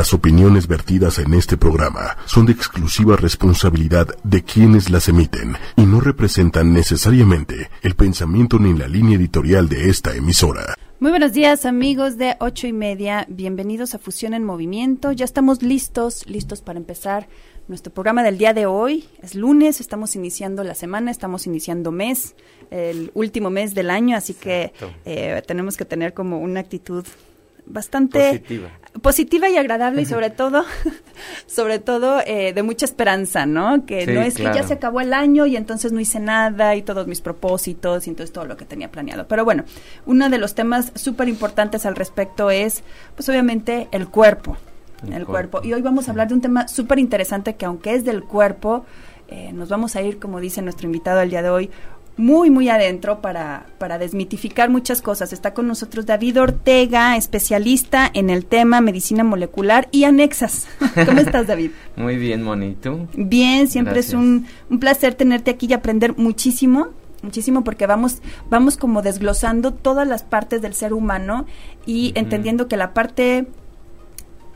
Las opiniones vertidas en este programa son de exclusiva responsabilidad de quienes las emiten y no representan necesariamente el pensamiento ni la línea editorial de esta emisora. Muy buenos días amigos de ocho y media, bienvenidos a Fusión en Movimiento. Ya estamos listos, listos para empezar nuestro programa del día de hoy. Es lunes, estamos iniciando la semana, estamos iniciando mes, el último mes del año, así que eh, tenemos que tener como una actitud bastante positiva, y agradable y sobre todo, sobre todo eh, de mucha esperanza, ¿no? Que no es que ya se acabó el año y entonces no hice nada y todos mis propósitos y entonces todo lo que tenía planeado. Pero bueno, uno de los temas súper importantes al respecto es, pues obviamente, el cuerpo. El, cuerpo. Y hoy vamos a hablar de un tema súper interesante que aunque es del cuerpo, eh, nos vamos a ir, como dice nuestro invitado el día de hoy, muy, muy adentro para, para desmitificar muchas cosas. Está con nosotros David Ortega, especialista en el tema medicina molecular y anexas. ¿Cómo estás, David? muy bien, Monito. Bien, siempre es un, un placer tenerte aquí y aprender muchísimo muchísimo porque vamos vamos como desglosando todas las partes del ser humano y entendiendo que la parte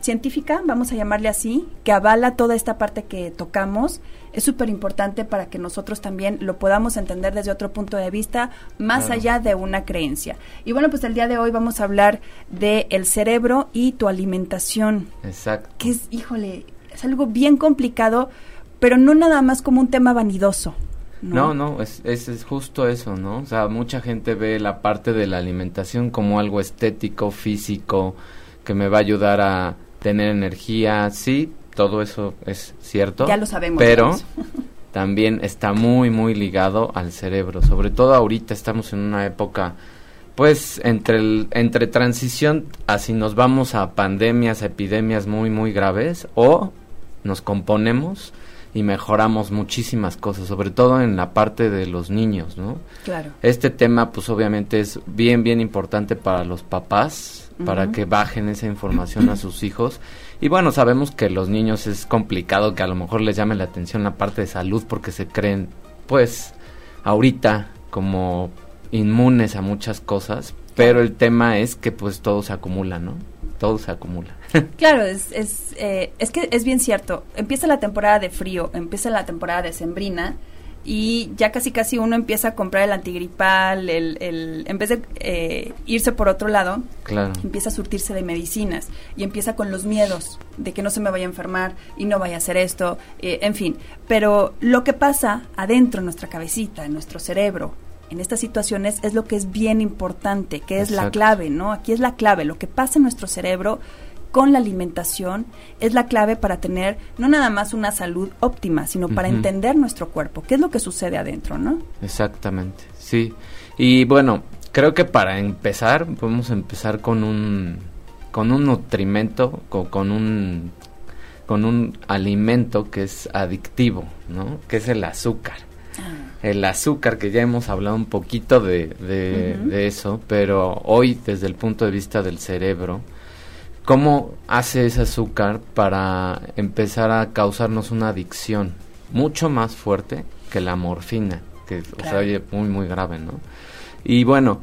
científica, vamos a llamarle así, que avala toda esta parte que tocamos, es súper importante para que nosotros también lo podamos entender desde otro punto de vista, más allá de una creencia. Y bueno, pues el día de hoy vamos a hablar de el cerebro y tu alimentación. Exacto. Que es, híjole, es algo bien complicado, pero no nada más como un tema vanidoso. No, no, es, es, es, justo eso, ¿no? O sea, mucha gente ve la parte de la alimentación como algo estético, físico, que me va a ayudar a, tener energía, sí, todo eso es cierto. Ya lo sabemos. Pero también está muy, muy ligado al cerebro. Sobre todo ahorita estamos en una época, pues, entre, el, entre transición, así nos vamos a pandemias, epidemias muy, muy graves, o nos componemos y mejoramos muchísimas cosas, sobre todo en la parte de los niños, ¿no? Claro. Este tema, pues, obviamente es bien, bien importante para los papás, para que bajen esa información a sus hijos. Y bueno, sabemos que los niños es complicado que a lo mejor les llame la atención la parte de salud porque se creen, pues, ahorita como inmunes a muchas cosas, pero el tema es que pues todo se acumula, ¿no? Todo se acumula. claro, es, es, eh, es que es bien cierto. Empieza la temporada de frío, empieza la temporada de sembrina y ya casi casi uno empieza a comprar el antigripal, el, el, en vez de eh, irse por otro lado, empieza a surtirse de medicinas y empieza con los miedos de que no se me vaya a enfermar y no vaya a hacer esto, eh, en fin. Pero lo que pasa adentro en nuestra cabecita, en nuestro cerebro, en estas situaciones es lo que es bien importante, que es la clave, ¿no? Aquí es la clave, lo que pasa en nuestro cerebro con la alimentación es la clave para tener no nada más una salud óptima, sino para entender nuestro cuerpo, qué es lo que sucede adentro, ¿no? Exactamente, sí. Y bueno, creo que para empezar, podemos empezar con un, con un nutrimento, con, con un con un alimento que es adictivo, ¿no? Que es el azúcar. Ah. El azúcar, que ya hemos hablado un poquito de, de, eso, pero hoy desde el punto de vista del cerebro, ¿Cómo hace ese azúcar para empezar a causarnos una adicción mucho más fuerte que la morfina? Que o sea, oye muy, muy grave, ¿no? Y bueno,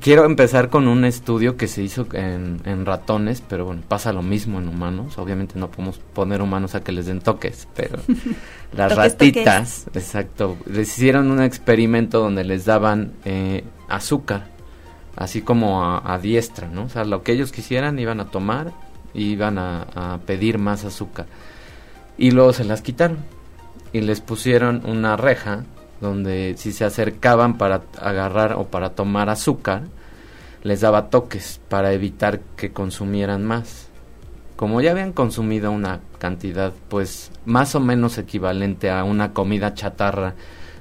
quiero empezar con un estudio que se hizo en, en, ratones, pero bueno, pasa lo mismo en humanos. Obviamente no podemos poner humanos a que les den toques, pero las ratitas, exacto, les hicieron un experimento donde les daban eh, azúcar así como a, diestra, ¿no? O sea, lo que ellos quisieran iban a tomar, iban a, pedir más azúcar. Y luego se las quitaron y les pusieron una reja donde si se acercaban para agarrar o para tomar azúcar, les daba toques para evitar que consumieran más. Como ya habían consumido una cantidad pues más o menos equivalente a una comida chatarra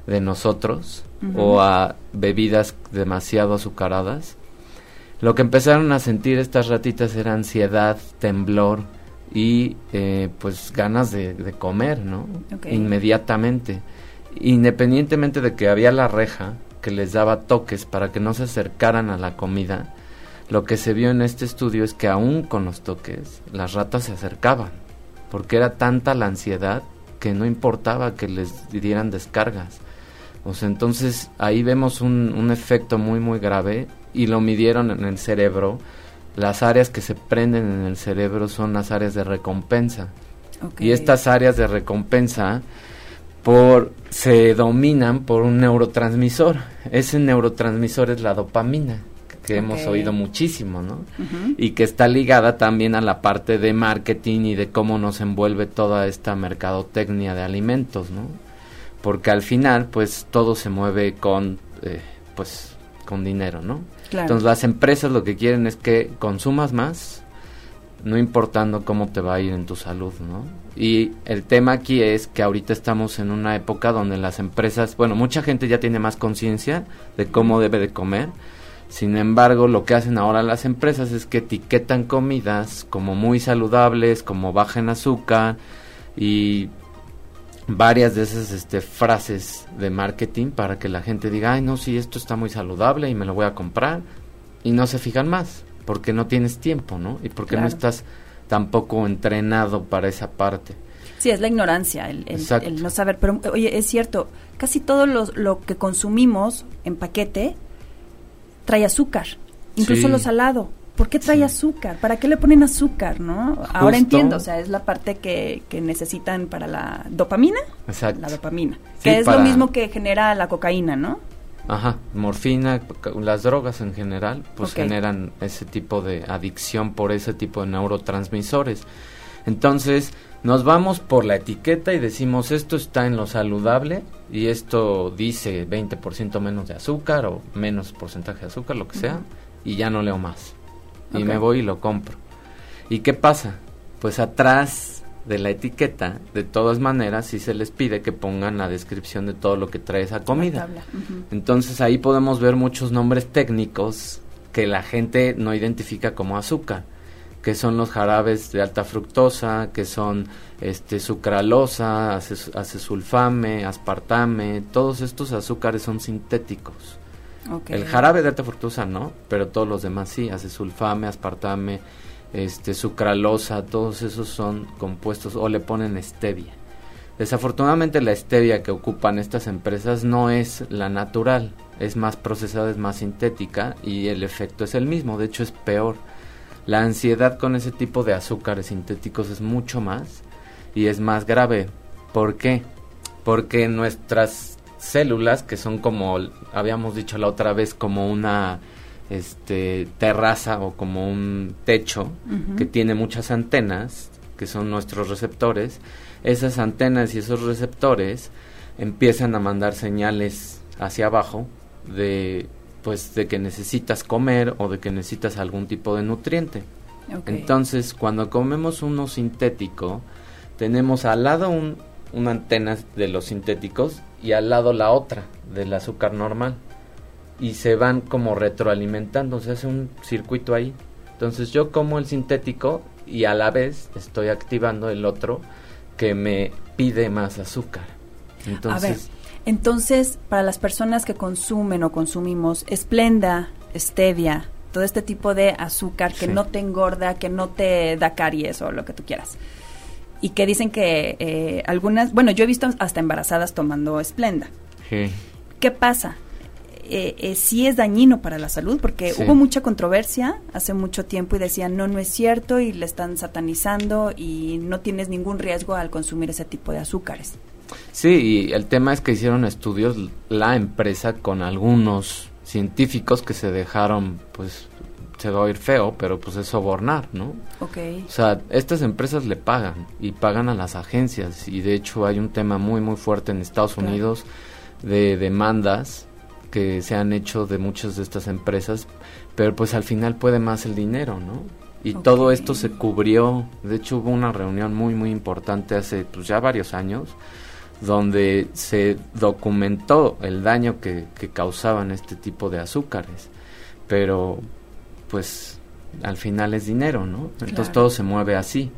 de nosotros, o a bebidas demasiado azucaradas. Lo que empezaron a sentir estas ratitas era ansiedad, temblor y eh, pues ganas de, comer, ¿no? Inmediatamente. Independientemente de que había la reja que les daba toques para que no se acercaran a la comida, lo que se vio en este estudio es que aún con los toques las ratas se acercaban, porque era tanta la ansiedad que no importaba que les dieran descargas. O sea, entonces ahí vemos un, un efecto muy muy grave y lo midieron en el cerebro las áreas que se prenden en el cerebro son las áreas de recompensa. Y estas áreas de recompensa por se dominan por un neurotransmisor. Ese neurotransmisor es la dopamina, que hemos oído muchísimo, ¿no? Y que está ligada también a la parte de marketing y de cómo nos envuelve toda esta mercadotecnia de alimentos, ¿no? Porque al final, pues, todo se mueve con, eh, pues, con dinero, ¿no? Entonces las empresas lo que quieren es que consumas más, no importando cómo te va a ir en tu salud, ¿no? Y el tema aquí es que ahorita estamos en una época donde las empresas, bueno, mucha gente ya tiene más conciencia de cómo debe de comer. Sin embargo, lo que hacen ahora las empresas es que etiquetan comidas como muy saludables, como baja en azúcar y varias de esas este, frases de marketing para que la gente diga, ay, no, sí, esto está muy saludable y me lo voy a comprar. Y no se fijan más, porque no tienes tiempo, ¿no? Y porque no estás tampoco entrenado para esa parte. Sí, es la ignorancia, el, no saber. Pero, oye, es cierto, casi todo lo, que consumimos en paquete trae azúcar, incluso lo salado. ¿Por qué trae azúcar? ¿Para qué le ponen azúcar, no? Ahora entiendo, o sea, es la parte que, que necesitan para la dopamina. Exacto. La dopamina. que es lo mismo que genera la cocaína, ¿no? Ajá, morfina, las drogas en general, pues generan ese tipo de adicción por ese tipo de neurotransmisores. Entonces, nos vamos por la etiqueta y decimos esto está en lo saludable y esto dice 20% menos de azúcar o menos porcentaje de azúcar, lo que sea, y ya no leo más. Y me voy y lo compro. ¿Y qué pasa? Pues atrás de la etiqueta, de todas maneras, si se les pide que pongan la descripción de todo lo que trae esa comida. Entonces ahí podemos ver muchos nombres técnicos que la gente no identifica como azúcar, que son los jarabes de alta fructosa, que son este sucralosa, acesulfame, aspartame, todos estos azúcares son sintéticos. El jarabe de alta fructosa no, pero todos los demás sí, acesulfame, aspartame, este, sucralosa, todos esos son compuestos o le ponen stevia. Desafortunadamente la stevia que ocupan estas empresas no es la natural, es más procesada, es más sintética y el efecto es el mismo, de hecho es peor. La ansiedad con ese tipo de azúcares sintéticos es mucho más y es más grave. ¿Por qué? Porque nuestras células, que son como habíamos dicho la otra vez, como una este terraza o como un techo que tiene muchas antenas que son nuestros receptores. Esas antenas y esos receptores empiezan a mandar señales hacia abajo de pues de que necesitas comer o de que necesitas algún tipo de nutriente. Entonces cuando comemos uno sintético tenemos al lado un, una antena de los sintéticos y al lado la otra del azúcar normal y se van como retroalimentando, se hace un circuito ahí. Entonces yo como el sintético y a la vez estoy activando el otro que me pide más azúcar. Entonces, a ver, entonces para las personas que consumen o consumimos esplenda, stevia, todo este tipo de azúcar que no te engorda, que no te da caries o lo que tú quieras. Y que dicen que eh, algunas, bueno, yo he visto hasta embarazadas tomando esplenda. ¿Qué pasa? eh, eh, sí es dañino para la salud, porque hubo mucha controversia hace mucho tiempo y decían, no, no es cierto y le están satanizando y no tienes ningún riesgo al consumir ese tipo de azúcares. Sí, y el tema es que hicieron estudios la empresa con algunos científicos que se dejaron, pues, se va a oír feo, pero pues es sobornar, ¿no? Ok. O sea, estas empresas le pagan y pagan a las agencias y de hecho hay un tema muy, muy fuerte en Estados Unidos de demandas que se han hecho de muchas de estas empresas, pero pues al final puede más el dinero, ¿no? Y todo esto se cubrió, de hecho hubo una reunión muy muy importante hace pues ya varios años, donde se documentó el daño que, que causaban este tipo de azúcares, pero pues al final es dinero, ¿no? Entonces todo se mueve así.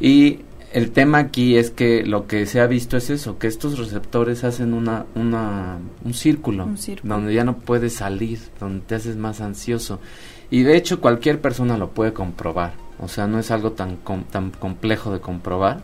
Y el tema aquí es que lo que se ha visto es eso, que estos receptores hacen una, una, un, círculo, donde ya no puedes salir, donde te haces más ansioso. Y de hecho cualquier persona lo puede comprobar, o sea, no es algo tan, tan complejo de comprobar.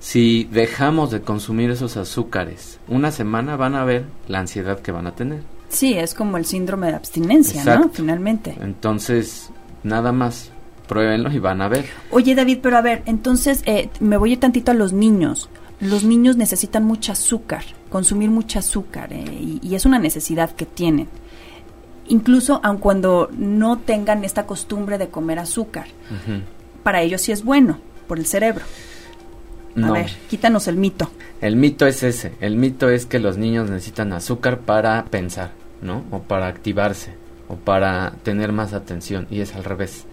Si dejamos de consumir esos azúcares una semana van a ver la ansiedad que van a tener. Sí, es como el síndrome de abstinencia, ¿no? Finalmente. Entonces, nada más. Pruébenlo y van a ver. Oye, David, pero a ver, entonces eh, me voy a ir tantito a los niños. Los niños necesitan mucho azúcar, consumir mucho azúcar, eh, y, y es una necesidad que tienen incluso aun cuando no tengan esta costumbre de comer azúcar. Para ellos sí es bueno, por el cerebro. A No. ver, quítanos el mito. El mito es ese. El mito es que los niños necesitan azúcar para pensar, ¿no? O para activarse, o para tener más atención. Y es al revés.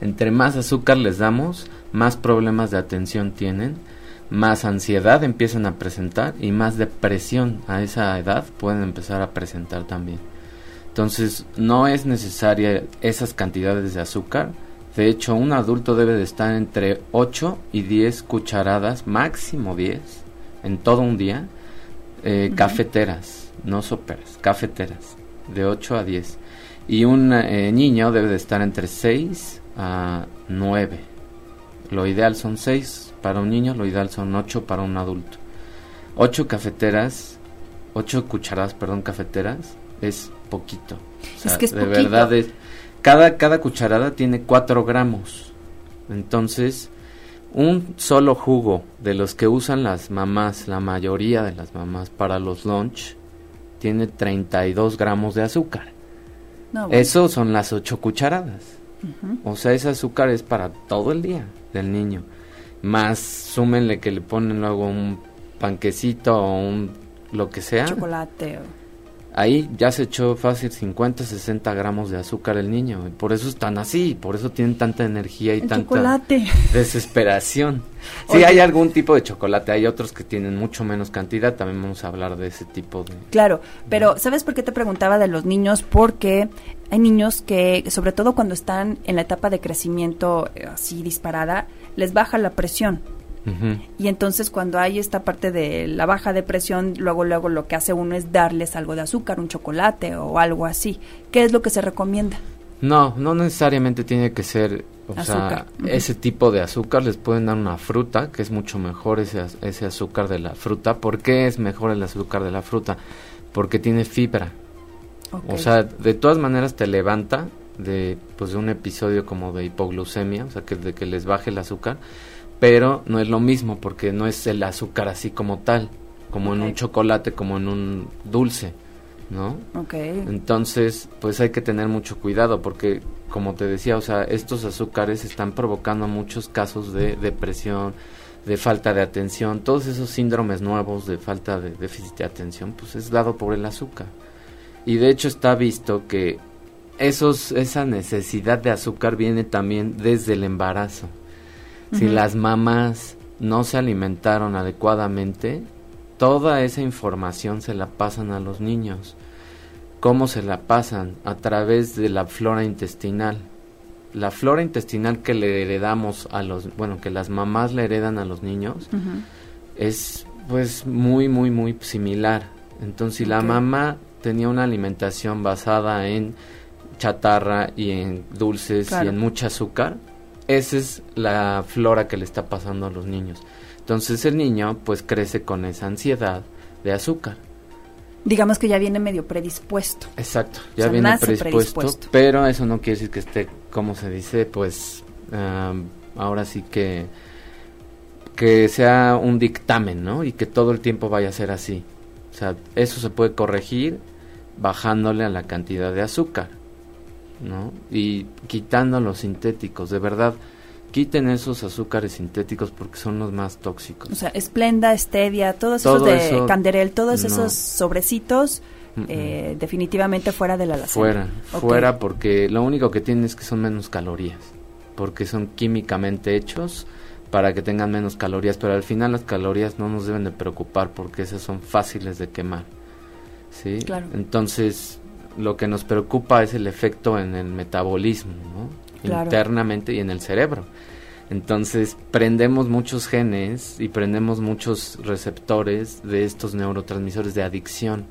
Entre más azúcar les damos, más problemas de atención tienen, más ansiedad empiezan a presentar y más depresión a esa edad pueden empezar a presentar también. Entonces, no es necesaria esas cantidades de azúcar. De hecho, un adulto debe de estar entre 8 y 10 cucharadas, máximo 10, en todo un día, eh, cafeteras, no soperas, cafeteras, de 8 a 10. Y un eh, niño debe de estar entre 6 a 9. Lo ideal son 6 para un niño, lo ideal son 8 para un adulto. 8 cafeteras, 8 cucharadas, perdón, cafeteras, es poquito. O Es sea, que es de poquito. verdad es... Cada, cada cucharada tiene 4 gramos. Entonces, un solo jugo de los que usan las mamás, la mayoría de las mamás para los lunch, tiene 32 gramos de azúcar. No, bueno. Eso son las 8 cucharadas. O sea, ese azúcar es para todo el día del niño. Más súmenle que le ponen luego un panquecito o un lo que sea. Chocolate. o- Ahí ya se echó fácil 50, 60 gramos de azúcar el niño. Y por eso están así, por eso tienen tanta energía y El tanta chocolate. desesperación. Sí, Oye. hay algún tipo de chocolate, hay otros que tienen mucho menos cantidad. También vamos a hablar de ese tipo de... Claro, pero ¿sabes por qué te preguntaba de los niños? Porque hay niños que, sobre todo cuando están en la etapa de crecimiento eh, así disparada, les baja la presión. Y entonces cuando hay esta parte de la baja de presión, luego luego lo que hace uno es darles algo de azúcar, un chocolate o algo así. ¿Qué es lo que se recomienda? No, no necesariamente tiene que ser, o Azúcar. sea, ese tipo de azúcar. Les pueden dar una fruta, que es mucho mejor ese, ese azúcar de la fruta. ¿Por qué es mejor el azúcar de la fruta? Porque tiene fibra. O sea, de todas maneras te levanta de, pues, de un episodio como de hipoglucemia, o sea, que de que les baje el azúcar, pero no es lo mismo porque no es el azúcar así como tal, como en un chocolate, como en un dulce, ¿no? ok. Entonces, pues hay que tener mucho cuidado porque, como te decía, o sea, estos azúcares están provocando muchos casos de depresión, de falta de atención, todos esos síndromes nuevos de falta de déficit de atención, pues es dado por el azúcar. Y de hecho está visto que esos, esa necesidad de azúcar viene también desde el embarazo. Si las mamás no se alimentaron adecuadamente, toda esa información se la pasan a los niños. ¿Cómo se la pasan? A través de la flora intestinal. La flora intestinal que le heredamos a los, bueno, que las mamás le heredan a los niños, es pues muy muy muy similar. Entonces, si la mamá tenía una alimentación basada en chatarra y en dulces Claro. y en mucho azúcar, esa es la flora que le está pasando a los niños. Entonces, el niño pues crece con esa ansiedad de azúcar. Digamos que ya viene medio predispuesto. Exacto, O ya sea, viene predispuesto, predispuesto. pero eso no quiere decir que esté, como se dice, pues am, ahora sí que que sea un dictamen, ¿no? Y que todo el tiempo vaya a ser así. O sea, eso se puede corregir bajándole a la cantidad de azúcar, ¿no? Y quitando los sintéticos, de verdad, quiten esos azúcares sintéticos porque son los más tóxicos. O sea, Esplenda, Stevia, todos Todo esos de eso, Canderel, todos no. esos sobrecitos, eh, definitivamente fuera de la alacena. Fuera, fuera porque lo único que tienen es que son menos calorías, porque son químicamente hechos para que tengan menos calorías, pero al final las calorías no nos deben de preocupar porque esas son fáciles de quemar. ¿Sí? Claro. Entonces, lo que nos preocupa es el efecto en el metabolismo, ¿no? Claro. Internamente y en el cerebro. Entonces, prendemos muchos genes y prendemos muchos receptores de estos neurotransmisores de adicción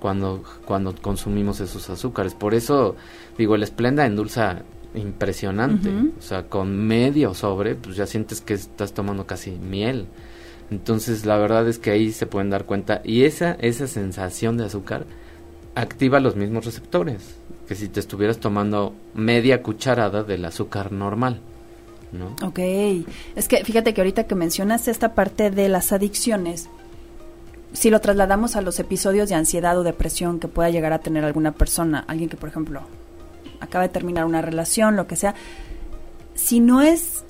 cuando, cuando consumimos esos azúcares. Por eso, digo, el Splenda endulza impresionante. O sea, con medio sobre, pues ya sientes que estás tomando casi miel. Entonces, la verdad es que ahí se pueden dar cuenta. Y esa, esa sensación de azúcar activa los mismos receptores. que si te estuvieras tomando media cucharada del azúcar normal. ¿no? Ok, es que fíjate que ahorita que mencionas esta parte de las adicciones, si lo trasladamos a los episodios de ansiedad o depresión que pueda llegar a tener alguna persona, alguien que por ejemplo acaba de terminar una relación, lo que sea, si no es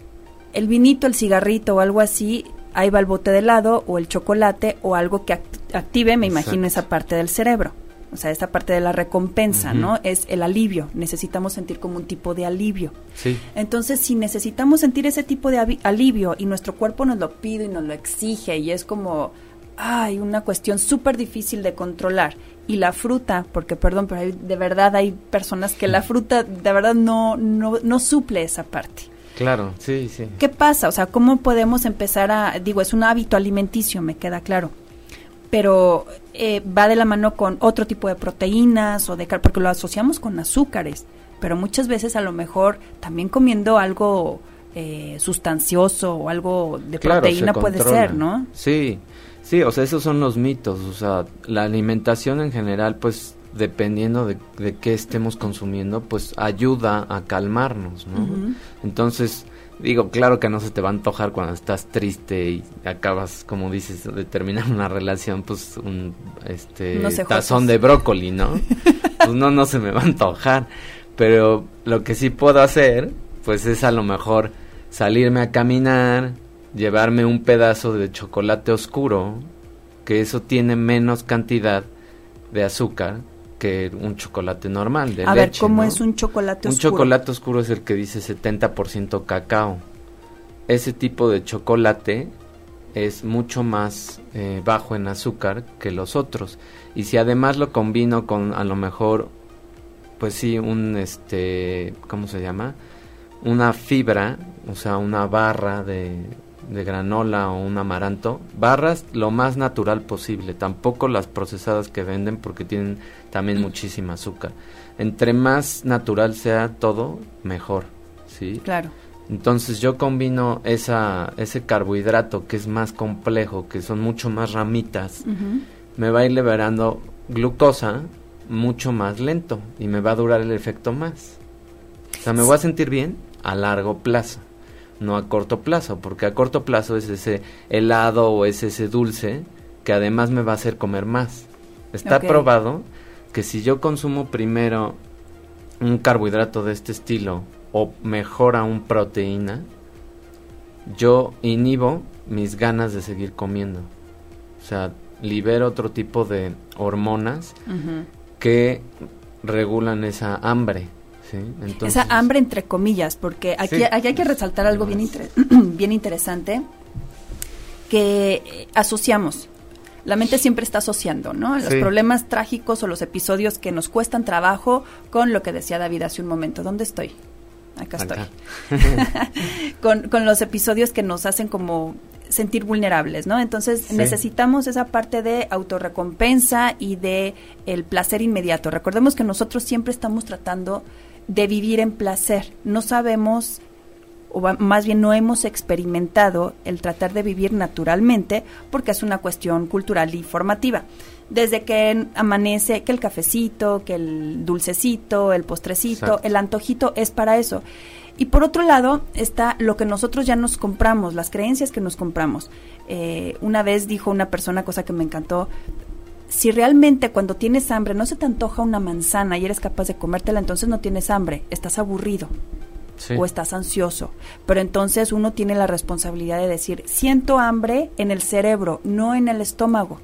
el vinito, el cigarrito o algo así, ahí va el bote de helado o el chocolate o algo que active, me imagino, esa parte del cerebro. O sea, esta parte de la recompensa, ¿no? Es el alivio. Necesitamos sentir como un tipo de alivio. Sí. Entonces, si necesitamos sentir ese tipo de alivio y nuestro cuerpo nos lo pide y nos lo exige y es como, ay, una cuestión súper difícil de controlar. Y la fruta, porque perdón, pero de verdad hay personas que la fruta de verdad no, no, no suple esa parte. Claro, sí, sí. ¿Qué pasa? O sea, ¿cómo podemos empezar a, digo, es un hábito alimenticio, me queda claro, pero eh, va de la mano con otro tipo de proteínas o de porque lo asociamos con azúcares, pero muchas veces a lo mejor también comiendo algo eh, sustancioso o algo de proteína puede ser, ¿no? Sí, sí, o sea, esos son los mitos, o sea, la alimentación en general, pues dependiendo de, de qué estemos consumiendo, pues ayuda a calmarnos, ¿no? Entonces, digo, claro que no se te va a antojar cuando estás triste y acabas, como dices, de terminar una relación, pues un este tazón de brócoli, ¿no? pues no, no se me va a antojar. Pero lo que sí puedo hacer, pues es a lo mejor salirme a caminar, llevarme un pedazo de chocolate oscuro, que eso tiene menos cantidad de azúcar que un chocolate normal de A ver, ¿cómo es un chocolate oscuro? Un chocolate oscuro es el que dice 70% cacao. Ese tipo de chocolate es mucho más eh, bajo en azúcar que los otros. Y si además lo combino con a lo mejor, pues sí, un este, ¿cómo se llama? Una fibra, o sea, una barra de, de granola o un amaranto, barras lo más natural posible, tampoco las procesadas que venden porque tienen también muchísima azúcar. Entre más natural sea todo, mejor, ¿sí? Claro. Entonces yo combino esa, ese carbohidrato que es más complejo, que son mucho más ramitas, me va a ir liberando glucosa mucho más lento y me va a durar el efecto más. O sea, me voy a sentir bien a largo plazo no a corto plazo, porque a corto plazo es ese helado o es ese dulce que además me va a hacer comer más. Está probado que si yo consumo primero un carbohidrato de este estilo o mejor aún proteína, yo inhibo mis ganas de seguir comiendo. O sea, libero otro tipo de hormonas que regulan esa hambre. Esa hambre entre comillas, porque aquí, hay que resaltar algo bien, bien interesante que eh, asociamos. La mente siempre está asociando, ¿no? Los problemas trágicos o los episodios que nos cuestan trabajo con lo que decía David hace un momento. ¿Dónde estoy? Acá, estoy. con, con los episodios que nos hacen como sentir vulnerables, ¿no? Entonces necesitamos esa parte de autorrecompensa y de el placer inmediato. Recordemos que nosotros siempre estamos tratando de vivir en placer. No sabemos, o más bien no hemos experimentado el tratar de vivir naturalmente porque es una cuestión cultural y formativa. Desde que amanece, que el cafecito, que el dulcecito, el postrecito, el antojito es para eso. Y por otro lado está lo que nosotros ya nos compramos, las creencias que nos compramos. Eh, una vez dijo una persona, cosa que me encantó, si realmente cuando tienes hambre no se te antoja una manzana y eres capaz de comértela, entonces no tienes hambre, estás aburrido. o estás ansioso. Pero entonces uno tiene la responsabilidad de decir, siento hambre en el cerebro, no en el estómago,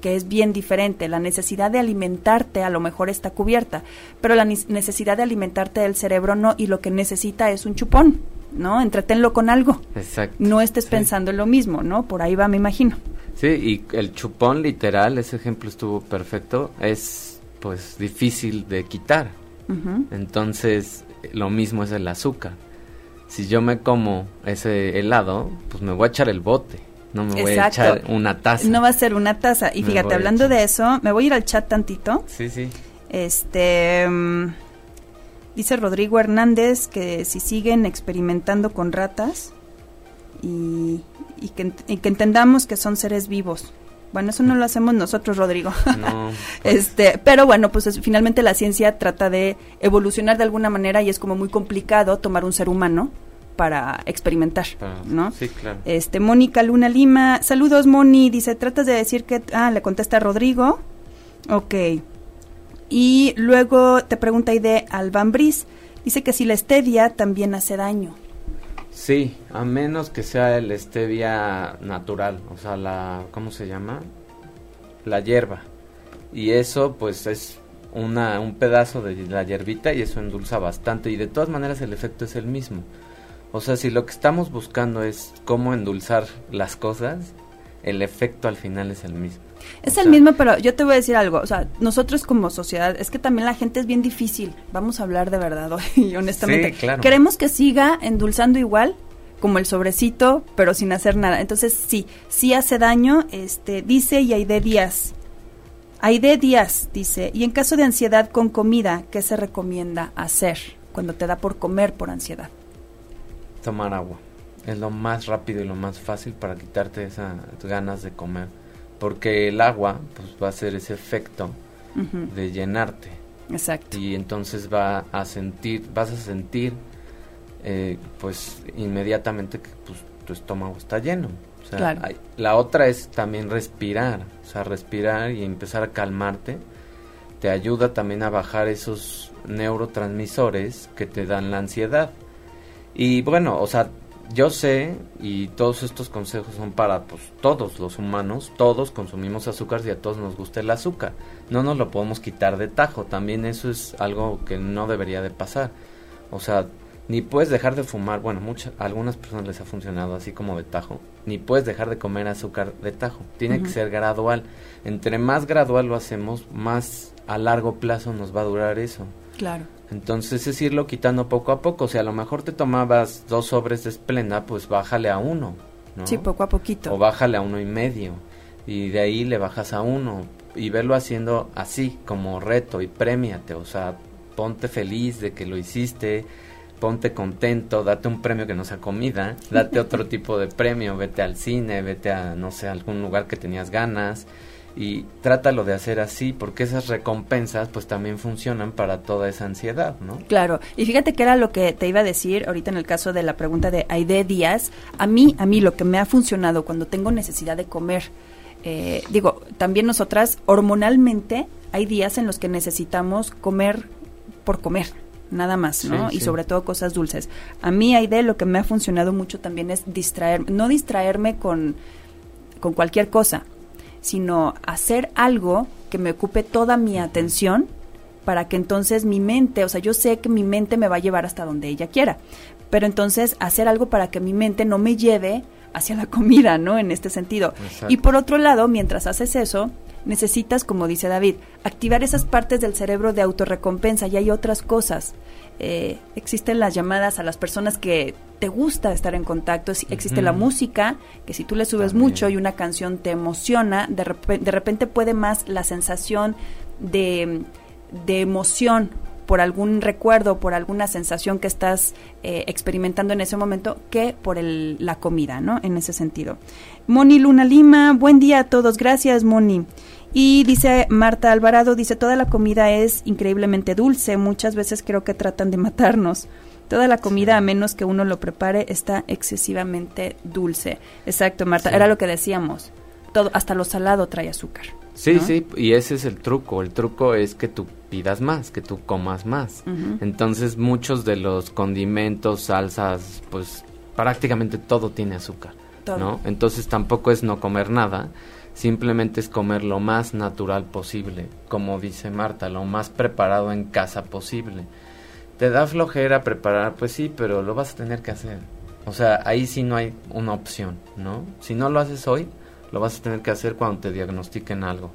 que es bien diferente. La necesidad de alimentarte a lo mejor está cubierta, pero la necesidad de alimentarte del cerebro no, y lo que necesita es un chupón, ¿no? Entretenlo con algo. Exacto. No estés pensando en lo mismo, ¿no? Por ahí va, me imagino. Sí, y el chupón literal, ese ejemplo estuvo perfecto, es pues difícil de quitar. Entonces, lo mismo es el azúcar. Si yo me como ese helado, pues me voy a echar el bote. No me voy a echar una taza. No va a ser una taza. Y fíjate, hablando de eso, me voy a ir al chat tantito. Sí, sí. Este. Mm, dice Rodrigo Hernández que si siguen experimentando con ratas y y que, entendamos que son seres vivos. Bueno, eso no lo hacemos nosotros, Rodrigo. No. Pues. este, pero bueno, pues finalmente la ciencia trata de evolucionar de alguna manera y es como muy complicado tomar un ser humano para experimentar, ¿no? Sí, claro. Este, Mónica Luna Lima, saludos Moni, dice, tratas de decir que, ah, le contesta Rodrigo, ok. Y luego te pregunta Ide Albambris, dice que si la stevia también hace daño. Sí, a menos que sea el stevia natural, o sea, la, ¿cómo se llama? La hierba. Y eso, pues, es una, un pedazo de la hierbita y eso endulza bastante. Y de todas maneras el efecto es el mismo. O sea, si lo que estamos buscando es cómo endulzar las cosas, el efecto al final es el mismo. Es el mismo, pero yo te voy a decir algo, o sea, nosotros como sociedad, es que también la gente es bien difícil, vamos a hablar de verdad hoy, honestamente. claro. Queremos que siga endulzando igual, como el sobrecito, pero sin hacer nada. Entonces, sí, sí hace daño, este, dice y Aide Díaz. Aide Díaz dice, y en caso de ansiedad con comida, ¿qué se recomienda hacer cuando te da por comer por ansiedad? tomar agua. Es lo más rápido y lo más fácil para quitarte esas ganas de comer. Porque el agua pues, va a hacer ese efecto de llenarte. Exacto. Y entonces va a sentir, vas a sentir eh, pues inmediatamente que pues, tu estómago está lleno. claro. la otra es también respirar, o sea, respirar y empezar a calmarte. Te ayuda también a bajar esos neurotransmisores que te dan la ansiedad. Y bueno, o sea, yo sé y todos estos consejos son para pues todos los humanos, todos consumimos azúcar y a todos nos gusta el azúcar. No nos lo podemos quitar de tajo, también eso es algo que no debería de pasar. O sea, ni puedes dejar de fumar, bueno, muchas algunas personas les ha funcionado así como de tajo, ni puedes dejar de comer azúcar de tajo. Tiene que ser gradual. Entre más gradual lo hacemos, más a largo plazo nos va a durar eso. Claro. Entonces es irlo quitando poco a poco. Si a lo mejor te tomabas dos sobres de esplenda, pues bájale a uno. ¿no? Sí, poco a poquito. O bájale a uno y medio. Y de ahí le bajas a uno. Y verlo haciendo así, como reto y premiate. O sea, ponte feliz de que lo hiciste. Ponte contento, date un premio que no sea comida, date otro tipo de premio, vete al cine, vete a, no sé, algún lugar que tenías ganas, y trátalo de hacer así porque esas recompensas pues también funcionan para toda esa ansiedad, ¿no? Claro, y fíjate que era lo que te iba a decir ahorita en el caso de la pregunta de Aide Díaz, a mí, a mí lo que me ha funcionado cuando tengo necesidad de comer, eh, digo, también nosotras hormonalmente hay días en los que necesitamos comer por comer, nada más, ¿no? Y sobre todo cosas dulces. A mí, Aide, lo que me ha funcionado mucho también es distraer, no distraerme con, con cualquier cosa, sino hacer algo que me ocupe toda mi atención para que entonces mi mente, o sea, yo sé que mi mente me va a llevar hasta donde ella quiera, pero entonces hacer algo para que mi mente no me lleve hacia la comida, ¿no? En este sentido. Y por otro lado, mientras haces eso, necesitas, como dice David, activar esas partes del cerebro de autorrecompensa y hay otras cosas. Eh, existen las llamadas a las personas que te gusta estar en contacto, existe la música, que si tú le subes mucho y una canción te emociona, de, de repente puede más la sensación de, de emoción por algún recuerdo, por alguna sensación que estás eh, experimentando en ese momento, que por el, la comida, ¿no? En ese sentido. Moni Luna Lima, buen día a todos, gracias Moni. Y dice Marta Alvarado, dice, toda la comida es increíblemente dulce, muchas veces creo que tratan de matarnos. Toda la comida, a menos que uno lo prepare, está excesivamente dulce. Exacto, Marta, era lo que decíamos. Todo, hasta lo salado trae azúcar. Sí, sí, y ese es el truco. El truco es que tú pidas más, que tú comas más. Entonces, muchos de los condimentos, salsas, pues prácticamente todo tiene azúcar, ¿no? Entonces, tampoco es no comer nada, simplemente es comer lo más natural posible, como dice Marta, lo más preparado en casa posible. ¿Te da flojera preparar? Pues sí, pero lo vas a tener que hacer. O sea, ahí sí no hay una opción, ¿no? Si no lo haces hoy, lo vas a tener que hacer cuando te diagnostiquen algo.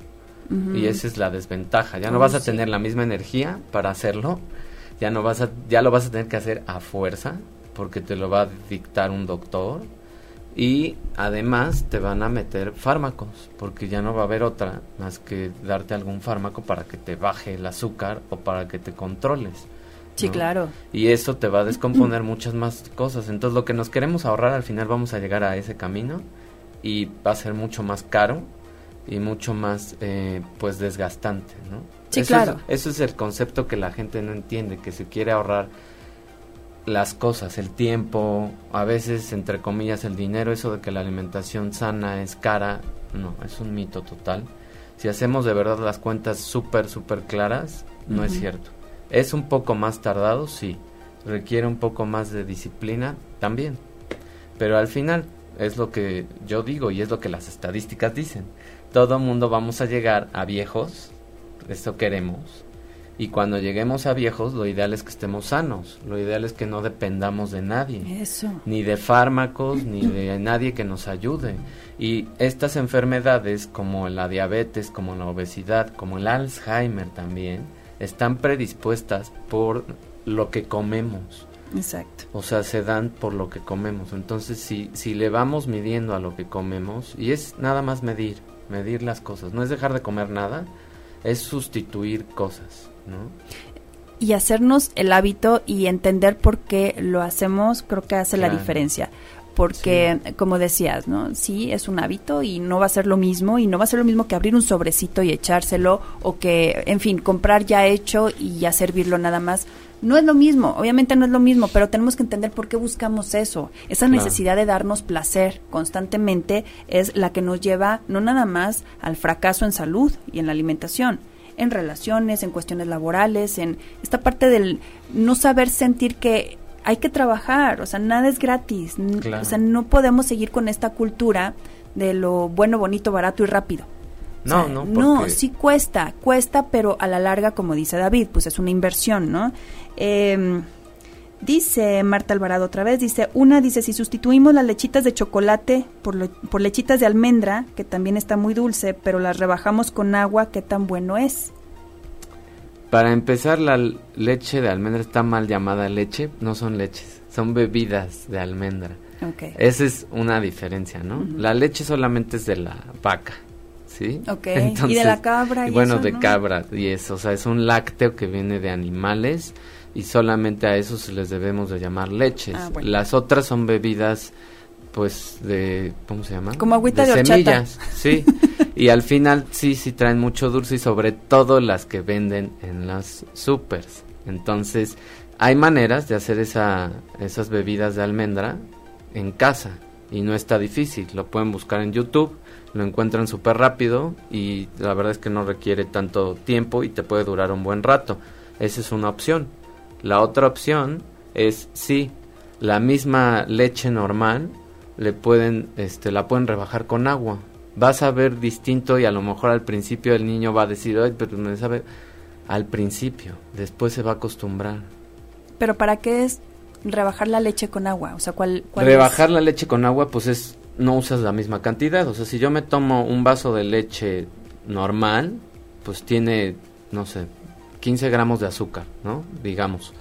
Y esa es la desventaja. Ya no vas a tener la misma energía para hacerlo. Ya no vas a, ya lo vas a tener que hacer a fuerza, porque te lo va a dictar un doctor y además te van a meter fármacos, porque ya no va a haber otra más que darte algún fármaco para que te baje el azúcar o para que te controles. Sí, claro. Y eso te va a descomponer muchas más cosas. Entonces lo que nos queremos ahorrar al final vamos a llegar a ese camino y va a ser mucho más caro y mucho más eh, pues desgastante, ¿no? Sí, eso claro. Es, eso es el concepto que la gente no entiende, que se quiere ahorrar las cosas, el tiempo, a veces entre comillas el dinero, eso de que la alimentación sana es cara, no, es un mito total. Si hacemos de verdad las cuentas súper, súper claras, no es cierto. Es un poco más tardado, sí. Requiere un poco más de disciplina, también. Pero al final es lo que yo digo y es lo que las estadísticas dicen. Todo mundo vamos a llegar a viejos, eso queremos. Y cuando lleguemos a viejos, lo ideal es que estemos sanos. Lo ideal es que no dependamos de nadie Eso. ni de fármacos, ni de nadie que nos ayude. Y estas enfermedades, como la diabetes, como la obesidad, como el Alzheimer también, están predispuestas por lo que comemos. Exacto. O sea, se dan por lo que comemos. Entonces, si, si le vamos midiendo a lo que comemos, y es nada más medir, medir las cosas, no es dejar de comer nada, es sustituir cosas, ¿no? y hacernos el hábito y entender por qué lo hacemos, creo que hace la diferencia. Porque, como decías, ¿no? Sí, es un hábito y no va a ser lo mismo, y no va a ser lo mismo que abrir un sobrecito y echárselo, o que, en fin, comprar ya hecho y ya servirlo nada más. No es lo mismo, obviamente no es lo mismo, pero tenemos que entender por qué buscamos eso. Esa Claro. necesidad de darnos placer constantemente es la que nos lleva no nada más al fracaso en salud y en la alimentación, en relaciones, en cuestiones laborales, en esta parte del no saber sentir que hay que trabajar, o sea, nada es gratis, Claro. o sea, no podemos seguir con esta cultura de lo bueno, bonito, barato y rápido. O No, sea, no, no, sí cuesta, cuesta, pero a la larga, como dice David, pues es una inversión, ¿no? Eh, dice Marta Alvarado otra vez, dice, una dice, si sustituimos las lechitas de chocolate por, lo- por lechitas de almendra, que también está muy dulce, pero las rebajamos con agua, ¿qué tan bueno es? Para empezar, la leche de almendra está mal llamada leche, no son leches, son bebidas de almendra. Esa es una diferencia, ¿no? La leche solamente es de la vaca, ¿sí? Ok, y de la cabra y y bueno, eso, de ¿no? cabra y eso, o sea, es un lácteo que viene de animales y solamente a esos les debemos de llamar leches. Ah, bueno. Las otras son bebidas pues de ¿cómo se llama? Como agüita de horchata. semillas, sí. y al final sí sí traen mucho dulce y sobre todo las que venden en las supers. Entonces, hay maneras de hacer esa esas bebidas de almendra en casa y no está difícil, lo pueden buscar en YouTube, lo encuentran súper rápido y la verdad es que no requiere tanto tiempo y te puede durar un buen rato. Esa es una opción. La otra opción es sí, la misma leche normal le pueden este la pueden rebajar con agua. Vas a ver distinto y a lo mejor al principio el niño va a decir, "Ay, pero me sabe al principio, después se va a acostumbrar." Pero ¿para qué es rebajar la leche con agua? O sea, ¿cuál, cuál Rebajar es? la leche con agua, pues es, no usas la misma cantidad. O sea, si yo me tomo un vaso de leche normal, pues tiene, no sé, 15 gramos de azúcar, ¿no? Digamos.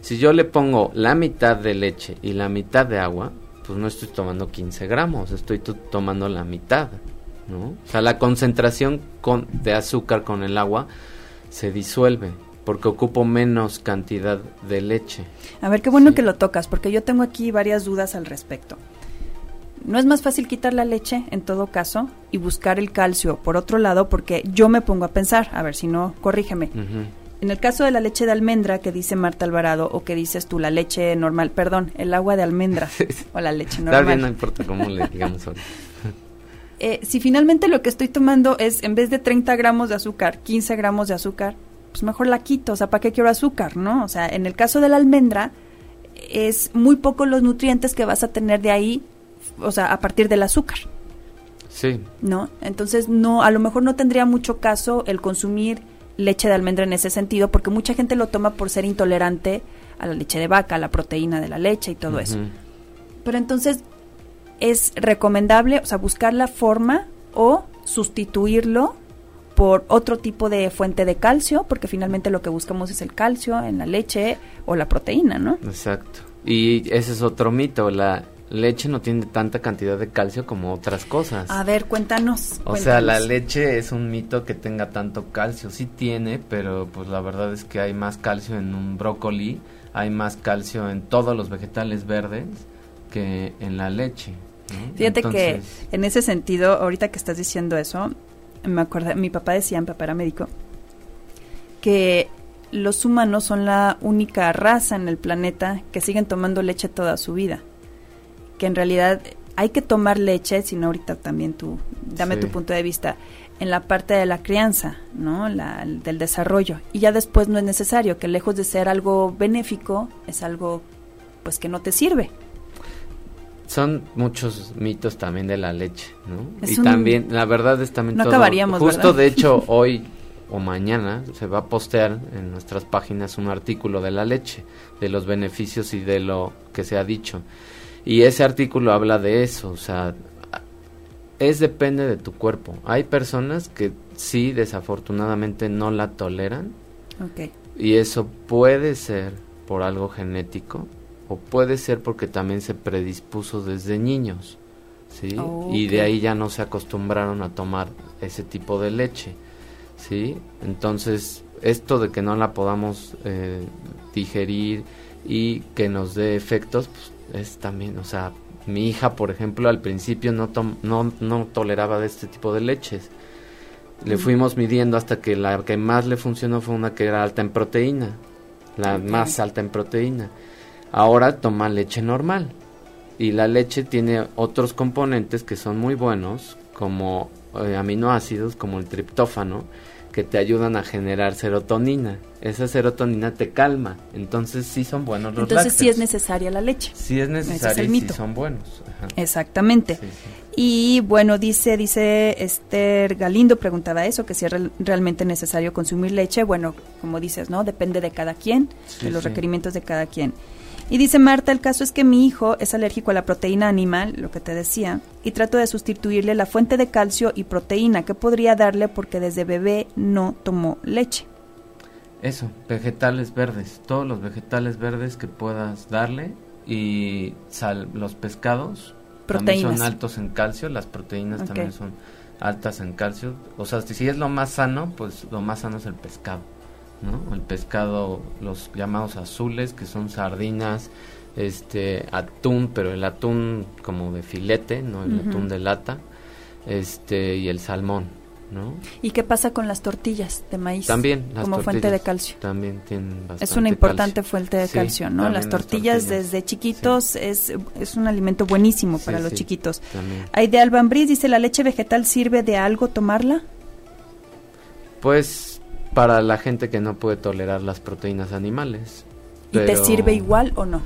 Si yo le pongo la mitad de leche y la mitad de agua, pues no estoy tomando 15 gramos, estoy to- tomando la mitad, ¿no? O sea, la concentración con, de azúcar con el agua se disuelve porque ocupo menos cantidad de leche. A ver, qué bueno Sí. que lo tocas, porque yo tengo aquí varias dudas al respecto. ¿No es más fácil quitar la leche, en todo caso, y buscar el calcio por otro lado? Porque yo me pongo a pensar, a ver si no, corrígeme. En el caso de la leche de almendra que dice Marta Alvarado, o que dices tú, la leche normal, perdón, el agua de almendra, o la leche Está bien, no normal. importa cómo le digamos ahora. Eh, si finalmente lo que estoy tomando es, en vez de 30 gramos de azúcar, 15 gramos de azúcar, pues mejor la quito, o sea, ¿para qué quiero azúcar, no? O sea, en el caso de la almendra, es muy poco los nutrientes que vas a tener de ahí, o sea, a partir del azúcar, Sí, ¿no? Entonces, no, a lo mejor no tendría mucho caso el consumir leche de almendra en ese sentido, porque mucha gente lo toma por ser intolerante a la leche de vaca, a la proteína de la leche y todo eso. Pero entonces es recomendable, o sea, buscar la forma o sustituirlo por otro tipo de fuente de calcio, porque finalmente lo que buscamos es el calcio en la leche o la proteína, ¿no? Exacto. Y ese es otro mito, la leche no tiene tanta cantidad de calcio como otras cosas. A ver, cuéntanos. o sea, la leche es un mito que tenga tanto calcio, sí tiene, pero pues la verdad es que hay más calcio en un brócoli, hay más calcio en todos los vegetales verdes que en la leche. ¿no? Fíjate que en ese sentido, ahorita que estás diciendo eso, me acuerdo, mi papá decía, mi papá era médico, que los humanos son la única raza en el planeta que siguen tomando leche toda su vida. Que en realidad hay que tomar leche, sino ahorita también tú, dame tu punto de vista, en la parte de la crianza, ¿no? La, del desarrollo. Y ya después no es necesario, que lejos de ser algo benéfico, es algo pues que no te sirve. Son muchos mitos también de la leche, ¿no? y también, la verdad es también no acabaríamos, Justo de hecho hoy o mañana se va a postear en nuestras páginas un artículo de la leche, de los beneficios y de lo que se ha dicho. Y ese artículo habla de eso, o sea, es depende de tu cuerpo. Hay personas que sí, desafortunadamente, no la toleran. Y eso puede ser por algo genético o puede ser porque también se predispuso desde niños. ¿sí? Y de ahí ya no se acostumbraron a tomar ese tipo de leche. ¿sí? Entonces, esto de que no la podamos eh, digerir y que nos dé efectos, pues es también, o sea, mi hija, por ejemplo, al principio no, no, no toleraba de este tipo de leches. Le fuimos midiendo hasta que la que más le funcionó fue una que era alta en proteína, la más alta en proteína. Ahora toma leche normal y la leche tiene otros componentes que son muy buenos, como eh, aminoácidos, como el triptófano, que te ayudan a generar serotonina. Esa serotonina te calma. Entonces sí son buenos los Entonces sí es necesaria la leche. Sí es necesaria y sí son buenos. Exactamente. Y bueno, dice dice Esther Galindo preguntaba eso, que si es realmente necesario consumir leche. Bueno, como dices, ¿no? Depende de cada quien, de los requerimientos de cada quien. Y dice Marta, el caso es que mi hijo es alérgico a la proteína animal, lo que te decía, y trato de sustituirle la fuente de calcio y proteína que podría darle porque desde bebé no tomó leche. Eso, vegetales verdes, todos los vegetales verdes que puedas darle y sal, los pescados también son altos en calcio, las proteínas también son altas en calcio. O sea, si es lo más sano, pues lo más sano es el pescado. ¿No? El pescado, los llamados azules, que son sardinas, este atún, pero el atún como de filete, no el atún de lata, este y el salmón, ¿no? ¿Y qué pasa con las tortillas de maíz? También, como fuente de calcio. También tienen bastante Es una importante fuente de calcio, ¿no? Las tortillas, desde chiquitos es, es un alimento buenísimo para los chiquitos. Hay de Albambris dice, ¿la leche vegetal sirve de algo tomarla? Pues para la gente que no puede tolerar las proteínas animales. ¿Y te sirve igual o no?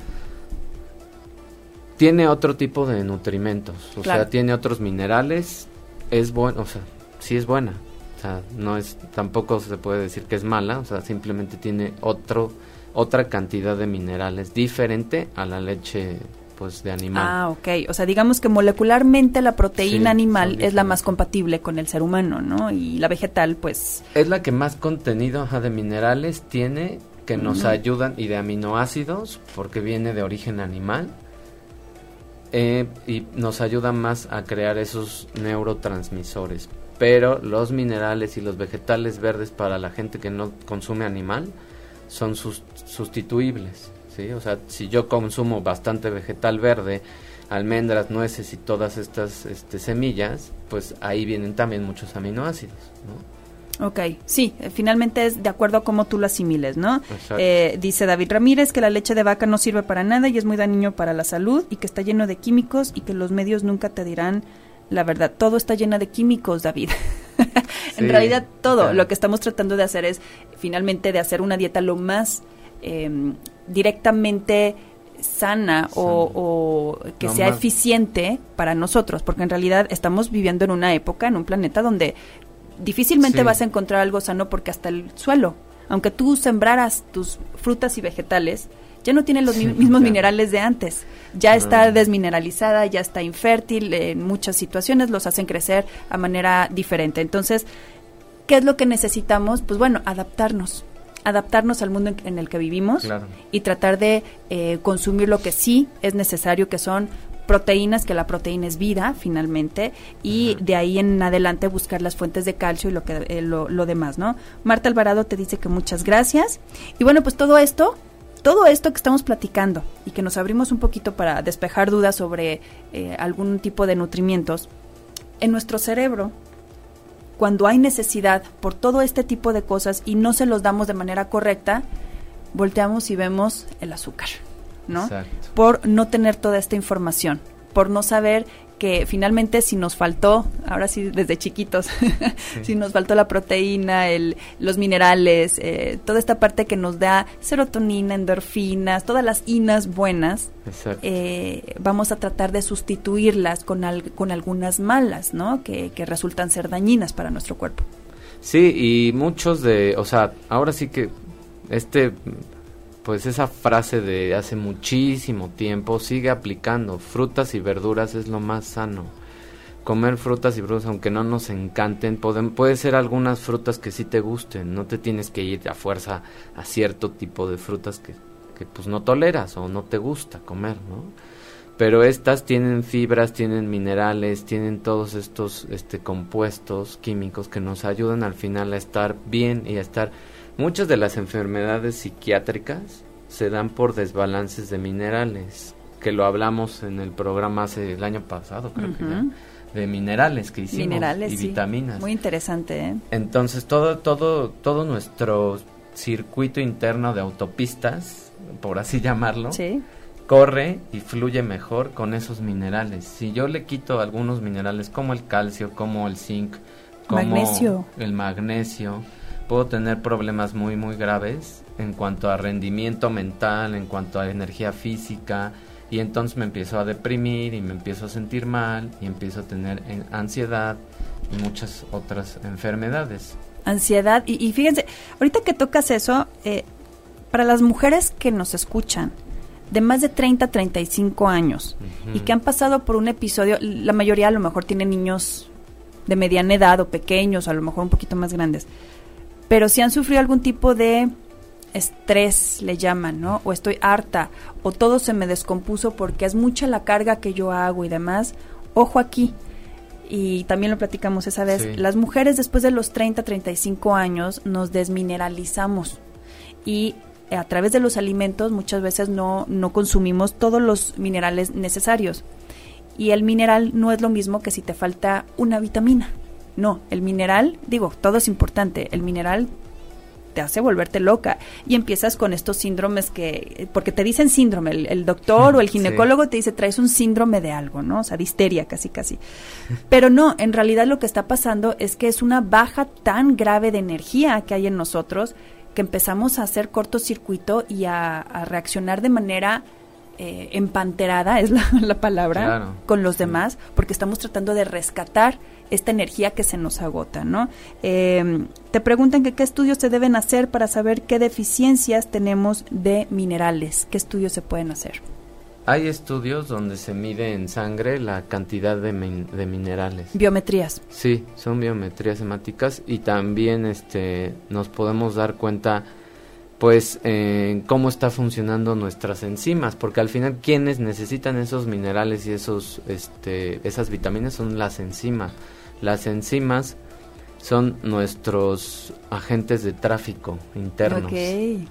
Tiene otro tipo de nutrimentos, o sea, tiene otros minerales, es bueno, o sea, sí es buena, o sea, no es, tampoco se puede decir que es mala, o sea, simplemente tiene otro, otra cantidad de minerales diferente a la leche de animal. Ah, ok. O sea, digamos que molecularmente la proteína animal es la más compatible con el ser humano, ¿no? Y la vegetal, pues... Es la que más contenido de minerales tiene que nos ayudan y de aminoácidos porque viene de origen animal eh, y nos ayuda más a crear esos neurotransmisores. Pero los minerales y los vegetales verdes para la gente que no consume animal son sustituibles. ¿Sí? O sea, si yo consumo bastante vegetal verde, almendras, nueces y todas estas este, semillas, pues ahí vienen también muchos aminoácidos, ¿no? Ok, sí, eh, finalmente es de acuerdo a cómo tú lo asimiles, ¿no? Eh, dice David Ramírez que la leche de vaca no sirve para nada y es muy dañino para la salud y que está lleno de químicos y que los medios nunca te dirán la verdad. Todo está lleno de químicos, David. en realidad todo lo que estamos tratando de hacer es finalmente de hacer una dieta lo más eh, directamente sana o, que sea eficiente para nosotros, porque en realidad estamos viviendo en una época, en un planeta donde difícilmente vas a encontrar algo sano porque hasta el suelo, aunque tú sembraras tus frutas y vegetales, ya no tiene los mismos minerales de antes. Ya está desmineralizada, ya está infértil, en muchas situaciones los hacen crecer a manera diferente. Entonces, ¿qué es lo que necesitamos? Pues bueno, adaptarnos adaptarnos al mundo en, el que vivimos y tratar de eh, consumir lo que sí es necesario, que son proteínas, que la proteína es vida finalmente, y de ahí en adelante buscar las fuentes de calcio y lo, que, eh, lo, demás, ¿no? Marta Alvarado te dice que muchas gracias. Y bueno, pues todo esto todo esto que estamos platicando y que nos abrimos un poquito para despejar dudas sobre eh, algún tipo de nutrimientos, en nuestro cerebro cuando hay necesidad por todo este tipo de cosas y no se los damos de manera correcta, volteamos y vemos el azúcar, ¿no? Por no tener toda esta información, por no saber que finalmente si nos faltó, ahora sí desde chiquitos, si nos faltó la proteína, el, los minerales, eh, toda esta parte que nos da serotonina, endorfinas, todas las inas buenas, eh, vamos a tratar de sustituirlas con, con algunas malas, ¿no? Que, que resultan ser dañinas para nuestro cuerpo. Sí, y muchos de, o sea, ahora sí que este pues esa frase de hace muchísimo tiempo sigue aplicando. Frutas y verduras es lo más sano. Comer frutas y verduras, aunque no nos encanten, pueden, puede ser algunas frutas que sí te gusten. No te tienes que ir a fuerza a cierto tipo de frutas que, que pues no toleras o no te gusta comer, ¿no? Pero estas tienen fibras, tienen minerales, tienen todos estos este, compuestos químicos que nos ayudan al final a estar bien y a estar Muchas de las enfermedades psiquiátricas se dan por desbalances de minerales, que lo hablamos en el programa hace el año pasado, creo que ya, de minerales que hicimos minerales, y vitaminas. Muy interesante. ¿eh? Entonces todo todo todo nuestro circuito interno de autopistas, por así llamarlo, corre y fluye mejor con esos minerales. Si yo le quito algunos minerales como el calcio, como el zinc, como magnesio. el magnesio, puedo tener problemas muy muy graves en cuanto a rendimiento mental, en cuanto a energía física y entonces me empiezo a deprimir y me empiezo a sentir mal y empiezo a tener ansiedad y muchas otras enfermedades. Ansiedad y, fíjense, ahorita que tocas eso, eh, para las mujeres que nos escuchan, de más de 30 35 años y que han pasado por un episodio, la mayoría a lo mejor tienen niños de mediana edad o pequeños, a lo mejor un poquito más grandes pero si han sufrido algún tipo de estrés, le llaman, ¿no? O estoy harta, o todo se me descompuso porque es mucha la carga que yo hago y demás, ojo aquí. Y también lo platicamos esa vez, las mujeres después de los 30, 35 años nos desmineralizamos y a través de los alimentos muchas veces no, no consumimos todos los minerales necesarios. Y el mineral no es lo mismo que si te falta una vitamina. No, el mineral, digo, todo es importante, el mineral te hace volverte loca y empiezas con estos síndromes que, porque te dicen síndrome, el, doctor o el ginecólogo te dice traes un síndrome de algo, ¿no? O sea, de histeria casi casi. Pero no, en realidad lo que está pasando es que es una baja tan grave de energía que hay en nosotros que empezamos a hacer cortocircuito y a, reaccionar de manera eh, empanterada, es la, palabra, con los demás, porque estamos tratando de rescatar esta energía que se nos agota, ¿no? Em, te preguntan que qué estudios se deben hacer para saber qué deficiencias tenemos de minerales, qué estudios se pueden hacer. Hay estudios donde se mide en sangre la cantidad de, de, minerales. Biometrías. Sí, son biometrías hemáticas y también este, nos podemos dar cuenta pues cómo está funcionando nuestras enzimas, porque al final quienes necesitan esos minerales y esos este, esas vitaminas son las enzimas. Las enzimas son nuestros agentes de tráfico internos.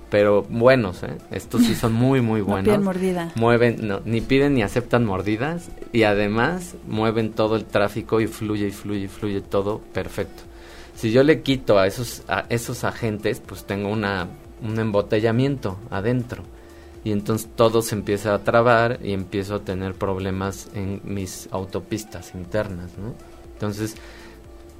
Pero buenos, ¿eh? Estos sí son muy, muy buenos. No mordida. Mueven, no, ni piden ni aceptan mordidas y además mueven todo el tráfico y fluye y fluye y fluye todo perfecto. Si yo le quito a esos, a esos agentes, pues tengo una, un embotellamiento adentro. Y entonces todo se empieza a trabar y empiezo a tener problemas en mis autopistas internas, ¿no? Entonces,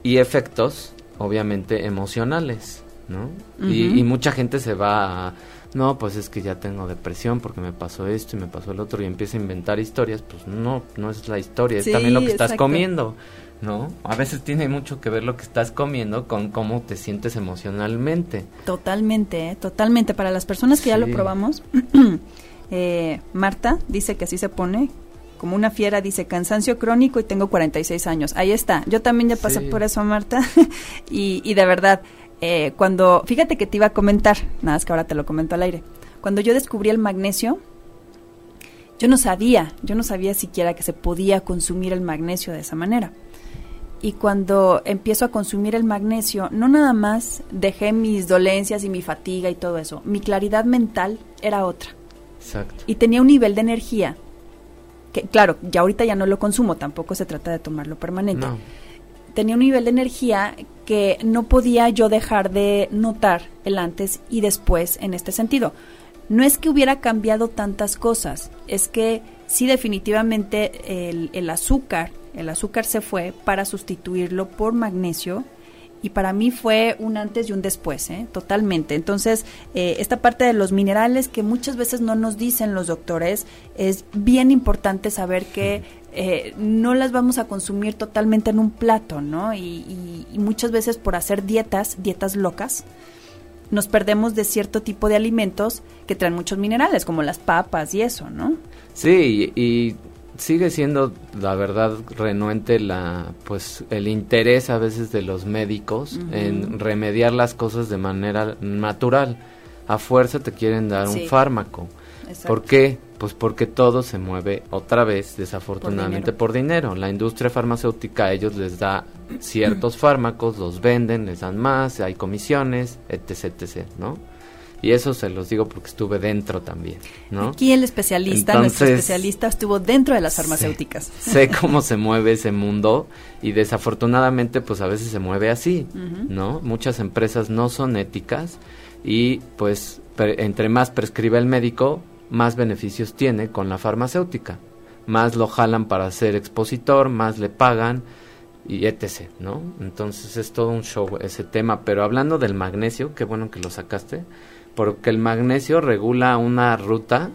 y efectos, obviamente, emocionales, ¿no? y, mucha gente se va a, no, pues es que ya tengo depresión porque me pasó esto y me pasó el otro y empieza a inventar historias, pues no, no es la historia, es también lo que estás comiendo, ¿no? A veces tiene mucho que ver lo que estás comiendo con cómo te sientes emocionalmente. Totalmente, ¿eh? totalmente. Para las personas que ya lo probamos, eh, Marta dice que así se pone, como una fiera, dice cansancio crónico y tengo 46 años. Ahí está. Yo también ya pasé por eso, Marta. y, y, de verdad, eh, cuando, fíjate que te iba a comentar, nada más que ahora te lo comento al aire. Cuando yo descubrí el magnesio, yo no sabía, yo no sabía siquiera que se podía consumir el magnesio de esa manera. Y cuando empiezo a consumir el magnesio, no nada más dejé mis dolencias y mi fatiga y todo eso, mi claridad mental era otra. Exacto. Y tenía un nivel de energía que claro, ya ahorita ya no lo consumo, tampoco se trata de tomarlo permanente. tenía un nivel de energía que no podía yo dejar de notar el antes y después en este sentido. No es que hubiera cambiado tantas cosas, es que sí definitivamente el, el azúcar, el azúcar se fue para sustituirlo por magnesio y para mí fue un antes y un después, ¿eh? totalmente. Entonces, eh, esta parte de los minerales que muchas veces no nos dicen los doctores, es bien importante saber que eh, no las vamos a consumir totalmente en un plato, ¿no? Y, y, muchas veces por hacer dietas, dietas locas, nos perdemos de cierto tipo de alimentos que traen muchos minerales, como las papas y eso, ¿no? Sí, y sigue siendo la verdad renuente la pues el interés a veces de los médicos en remediar las cosas de manera natural. A fuerza te quieren dar un fármaco. ¿por qué? Pues porque todo se mueve otra vez desafortunadamente por dinero. la industria farmacéutica a ellos les da ciertos fármacos los venden les dan más hay comisiones etc etc no y eso se los digo porque estuve dentro también, ¿no? Aquí el especialista, nuestro especialista estuvo dentro de las farmacéuticas. Sé, cómo se mueve ese mundo y desafortunadamente pues a veces se mueve así, ¿no? Muchas empresas no son éticas y pues entre más prescribe el médico, más beneficios tiene con la farmacéutica. Más lo jalan para ser expositor, más le pagan y etc., ¿no? Entonces es todo un show ese tema, pero hablando del magnesio, qué bueno que lo sacaste porque el magnesio regula una ruta,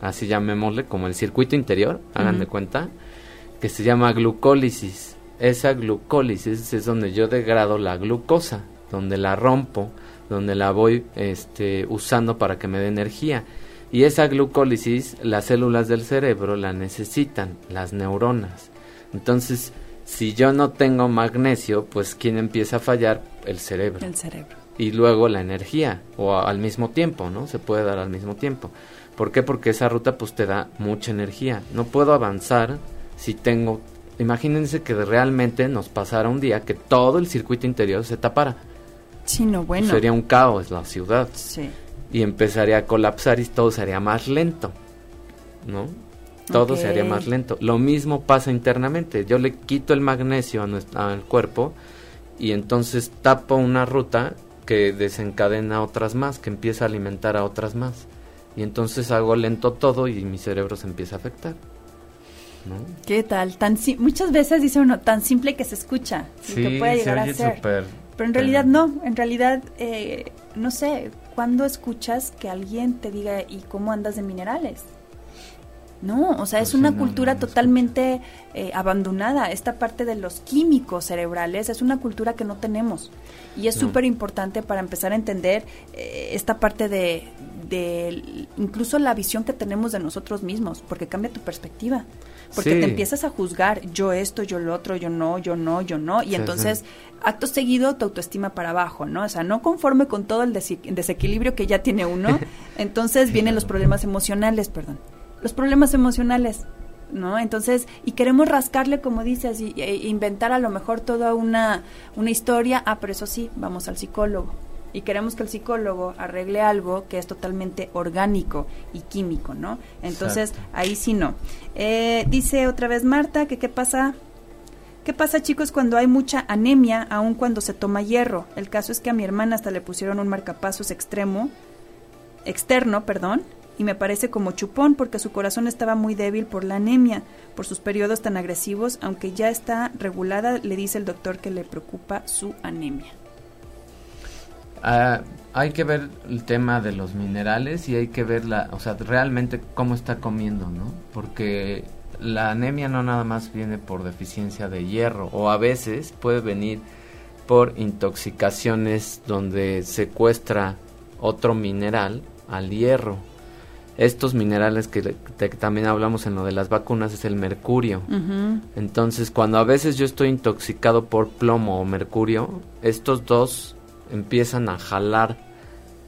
así llamémosle, como el circuito interior, hagan de cuenta, que se llama glucólisis. Esa glucólisis es donde yo degrado la glucosa, donde la rompo, donde la voy este, usando para que me dé energía. Y esa glucólisis, las células del cerebro la necesitan, las neuronas. Entonces, si yo no tengo magnesio, pues ¿quién empieza a fallar? El cerebro. El cerebro y luego la energía o al mismo tiempo, ¿no? Se puede dar al mismo tiempo. ¿Por qué? Porque esa ruta pues te da mucha energía. No puedo avanzar si tengo imagínense que realmente nos pasara un día que todo el circuito interior se tapara. Sí, no, bueno. Sería un caos la ciudad. Sí. Y empezaría a colapsar y todo sería más lento. ¿No? Todo sería más lento. Lo mismo pasa internamente. Yo le quito el magnesio al cuerpo y entonces tapo una ruta que desencadena otras más, que empieza a alimentar a otras más. Y entonces hago lento todo y mi cerebro se empieza a afectar. ¿no? ¿Qué tal? Tan muchas veces dice uno tan simple que se escucha, sí, que puede llegar a ser. Pero en realidad no, en realidad eh, no sé, ¿cuándo escuchas que alguien te diga y cómo andas de minerales? No, o sea, es pues una cultura totalmente eh, abandonada. Esta parte de los químicos cerebrales es una cultura que no tenemos. Y es súper importante para empezar a entender eh, esta parte de, de, incluso la visión que tenemos de nosotros mismos, porque cambia tu perspectiva. Porque te empiezas a juzgar, yo esto, yo lo otro, yo no, yo no, yo no. Y entonces, acto seguido, tu autoestima para abajo, ¿no? O sea, no conforme con todo el desequilibrio que ya tiene uno, entonces vienen los problemas emocionales, perdón los problemas emocionales, ¿no? Entonces, y queremos rascarle, como dices, y, e inventar a lo mejor toda una, una historia, ah, pero eso sí, vamos al psicólogo. Y queremos que el psicólogo arregle algo que es totalmente orgánico y químico, ¿no? Entonces, ahí sí no. Eh, dice otra vez Marta que qué pasa ¿Qué pasa, chicos, cuando hay mucha anemia, aun cuando se toma hierro? El caso es que a mi hermana hasta le pusieron un marcapasos extremo, externo, perdón, y me parece como chupón porque su corazón estaba muy débil por la anemia, por sus periodos tan agresivos, aunque ya está regulada, le dice el doctor que le preocupa su anemia. Ah, hay que ver el tema de los minerales y hay que ver la, o sea, realmente cómo está comiendo, ¿no? Porque la anemia no nada más viene por deficiencia de hierro o a veces puede venir por intoxicaciones donde secuestra otro mineral al hierro estos minerales que, también hablamos en lo de las vacunas es el mercurio. Entonces, cuando a veces yo estoy intoxicado por plomo o mercurio, estos dos empiezan a jalar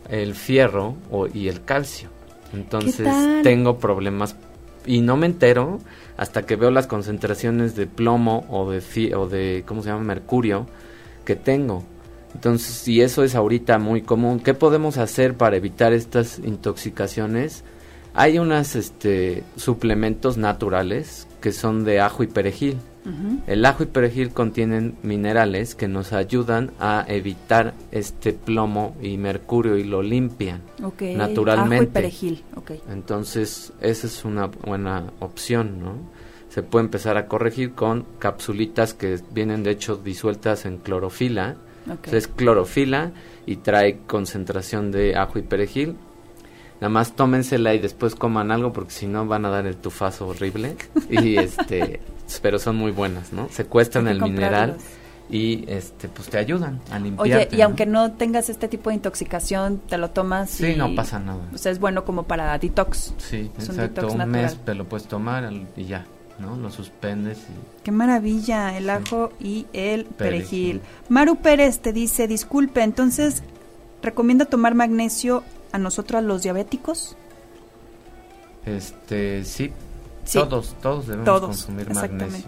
el fierro y el calcio. Entonces, tengo problemas y no me entero hasta que veo las concentraciones de plomo o de o de ¿cómo se llama? mercurio que tengo. Entonces, si eso es ahorita muy común, ¿qué podemos hacer para evitar estas intoxicaciones? Hay unos este, suplementos naturales que son de ajo y perejil. El ajo y perejil contienen minerales que nos ayudan a evitar este plomo y mercurio y lo limpian naturalmente. Ajo y perejil, Entonces, esa es una buena opción, ¿no? Se puede empezar a corregir con capsulitas que vienen de hecho disueltas en clorofila. es clorofila y trae concentración de ajo y perejil nada más tómensela y después coman algo porque si no van a dar el tufazo horrible. Y este pero son muy buenas no secuestran el mineral y este pues te ayudan a limpiar oye y aunque no tengas este tipo de intoxicación te lo tomas sí no pasa nada. o sea es bueno como para detox. Sí exacto un, mes te lo puedes tomar y ya ¿no? Lo suspendes y... Qué maravilla, el ajo y el perejil. Maru Pérez te dice, disculpe, entonces, ¿recomienda tomar magnesio a nosotros los diabéticos? Este, sí, todos, todos debemos consumir magnesio.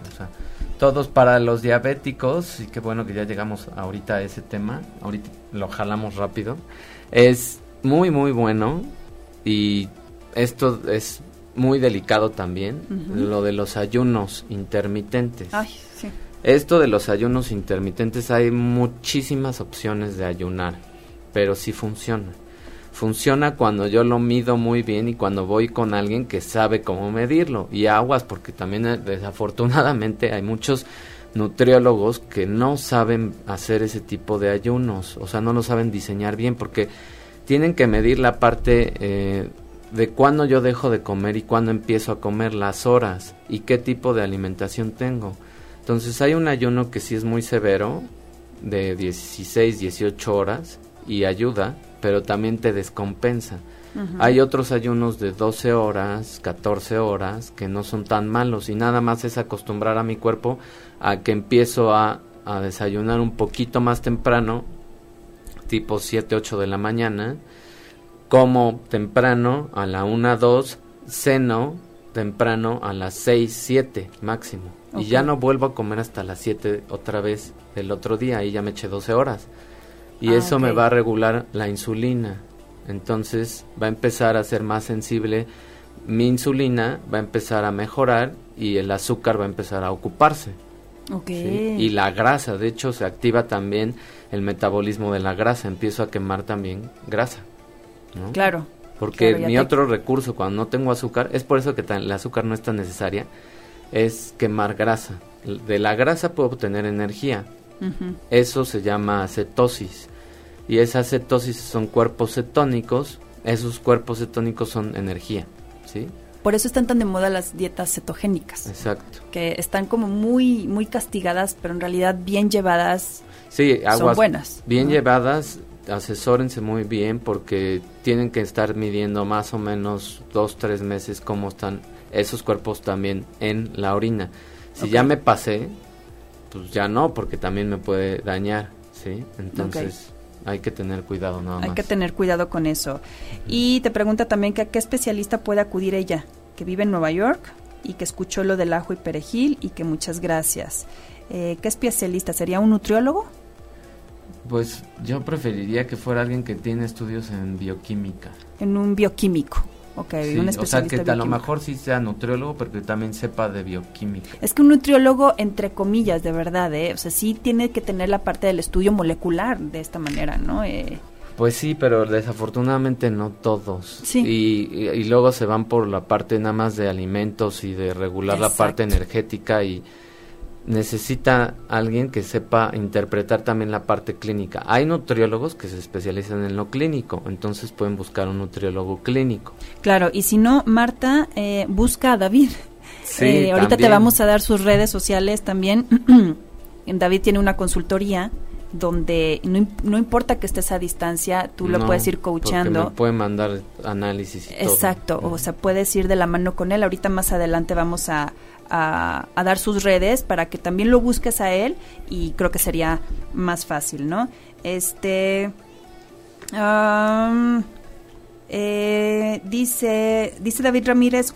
todos para los diabéticos, y qué bueno que ya llegamos ahorita a ese tema, ahorita lo jalamos rápido, es muy, muy bueno y esto es muy delicado también, lo de los ayunos intermitentes. Esto de los ayunos intermitentes hay muchísimas opciones de ayunar, pero sí funciona funciona cuando yo lo mido muy bien y cuando voy con alguien que sabe cómo medirlo. Y aguas, porque también eh, desafortunadamente hay muchos nutriólogos que no saben hacer ese tipo de ayunos, o sea, no lo saben diseñar bien porque tienen que medir la parte eh, de cuándo yo dejo de comer y cuándo empiezo a comer, las horas y qué tipo de alimentación tengo. Entonces hay un ayuno que sí es muy severo, de 16, 18 horas, y ayuda, pero también te descompensa. Hay otros ayunos de 12 horas, 14 horas, que no son tan malos y nada más es acostumbrar a mi cuerpo a que empiezo a, a desayunar un poquito más temprano, tipo 7, 8 de la mañana, como temprano a la 1, 2, ceno temprano a las 6, 7 máximo. Y ya no vuelvo a comer hasta las 7 otra vez del otro día, y ya me eché 12 horas y ah, eso me va a regular la insulina. Entonces va a empezar a ser más sensible mi insulina, va a empezar a mejorar y el azúcar va a empezar a ocuparse. Okay. Y la grasa, de hecho, se activa también el metabolismo de la grasa, empiezo a quemar también grasa. Claro. Porque mi otro recurso cuando no tengo azúcar, es por eso que el azúcar no es tan necesaria, es quemar grasa. De la grasa puedo obtener energía. Eso se llama cetosis y esas cetosis son cuerpos cetónicos, esos cuerpos cetónicos son energía, ¿sí? Por eso están tan de moda las dietas cetogénicas. Exacto. Que están como muy muy castigadas, pero en realidad bien llevadas. Sí, aguas son buenas. Bien llevadas, asesórense muy bien porque tienen que estar midiendo más o menos dos, tres meses cómo están esos cuerpos también en la orina. Si ya me pasé, pues ya no, porque también me puede dañar, ¿sí? Entonces hay que tener cuidado nada más. Hay que tener cuidado con eso. Y te pregunta también que a qué especialista puede acudir ella, que vive en Nueva York y que escuchó lo del ajo y perejil y que muchas gracias. Eh, ¿Qué especialista? ¿Sería un nutriólogo? Pues yo preferiría que fuera alguien que tiene estudios en bioquímica. En un bioquímico. Ok, un especialista. O sea, que a lo mejor sí sea nutriólogo, pero que también sepa de bioquímica. Es que un nutriólogo, entre comillas, de verdad, ¿eh? O sea, sí tiene que tener la parte del estudio molecular de esta manera, ¿no? Eh, pues sí, pero desafortunadamente no todos. Sí. Y, y, luego se van por la parte nada más de alimentos y de regular la parte energética y necesita alguien que sepa interpretar también la parte clínica. Hay nutriólogos que se especializan en lo clínico, entonces pueden buscar un nutriólogo clínico. Claro, y si no, Marta, eh, busca a David. Sí, eh, ahorita te vamos a dar sus redes sociales también. David tiene una consultoría donde no, no, importa que estés a distancia, tú lo puedes ir coachando. Me puede mandar análisis y Exacto, o sea, puedes ir de la mano con él. Ahorita más adelante vamos a, a, dar sus redes para que también lo busques a él y creo que sería más fácil, ¿no? Este... Eh, dice, dice David Ramírez,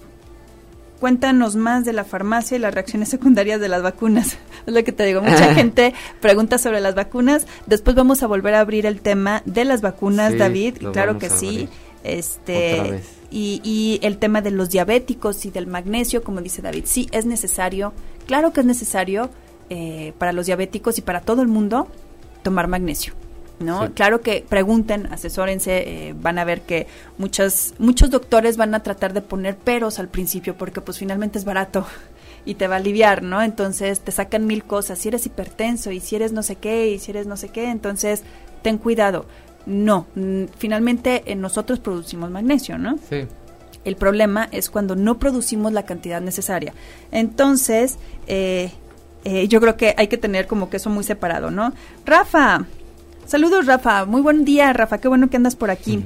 cuéntanos más de la farmacia y las reacciones secundarias de las vacunas. Es lo que te digo, mucha gente pregunta sobre las vacunas. Después vamos a volver a abrir el tema de las vacunas, David. Claro que sí. Este, Y, y el tema de los diabéticos y del magnesio, como dice David, sí es necesario, claro que es necesario eh, para los diabéticos y para todo el mundo tomar magnesio. ¿no? Claro que pregunten, asesórense, eh, van a ver que muchas, muchos doctores van a tratar de poner peros al principio porque pues finalmente es barato y te va a aliviar, ¿no? Entonces te sacan mil cosas, si eres hipertenso y si eres no sé qué y si eres no sé qué, entonces ten cuidado. No, finalmente eh, nosotros producimos magnesio, ¿no? Sí. El problema es cuando no producimos la cantidad necesaria. Entonces, eh, yo creo que hay que tener como que eso muy separado, ¿no? Rafa, Saludos, Rafa. Muy buen día, Rafa. Qué bueno que andas por aquí.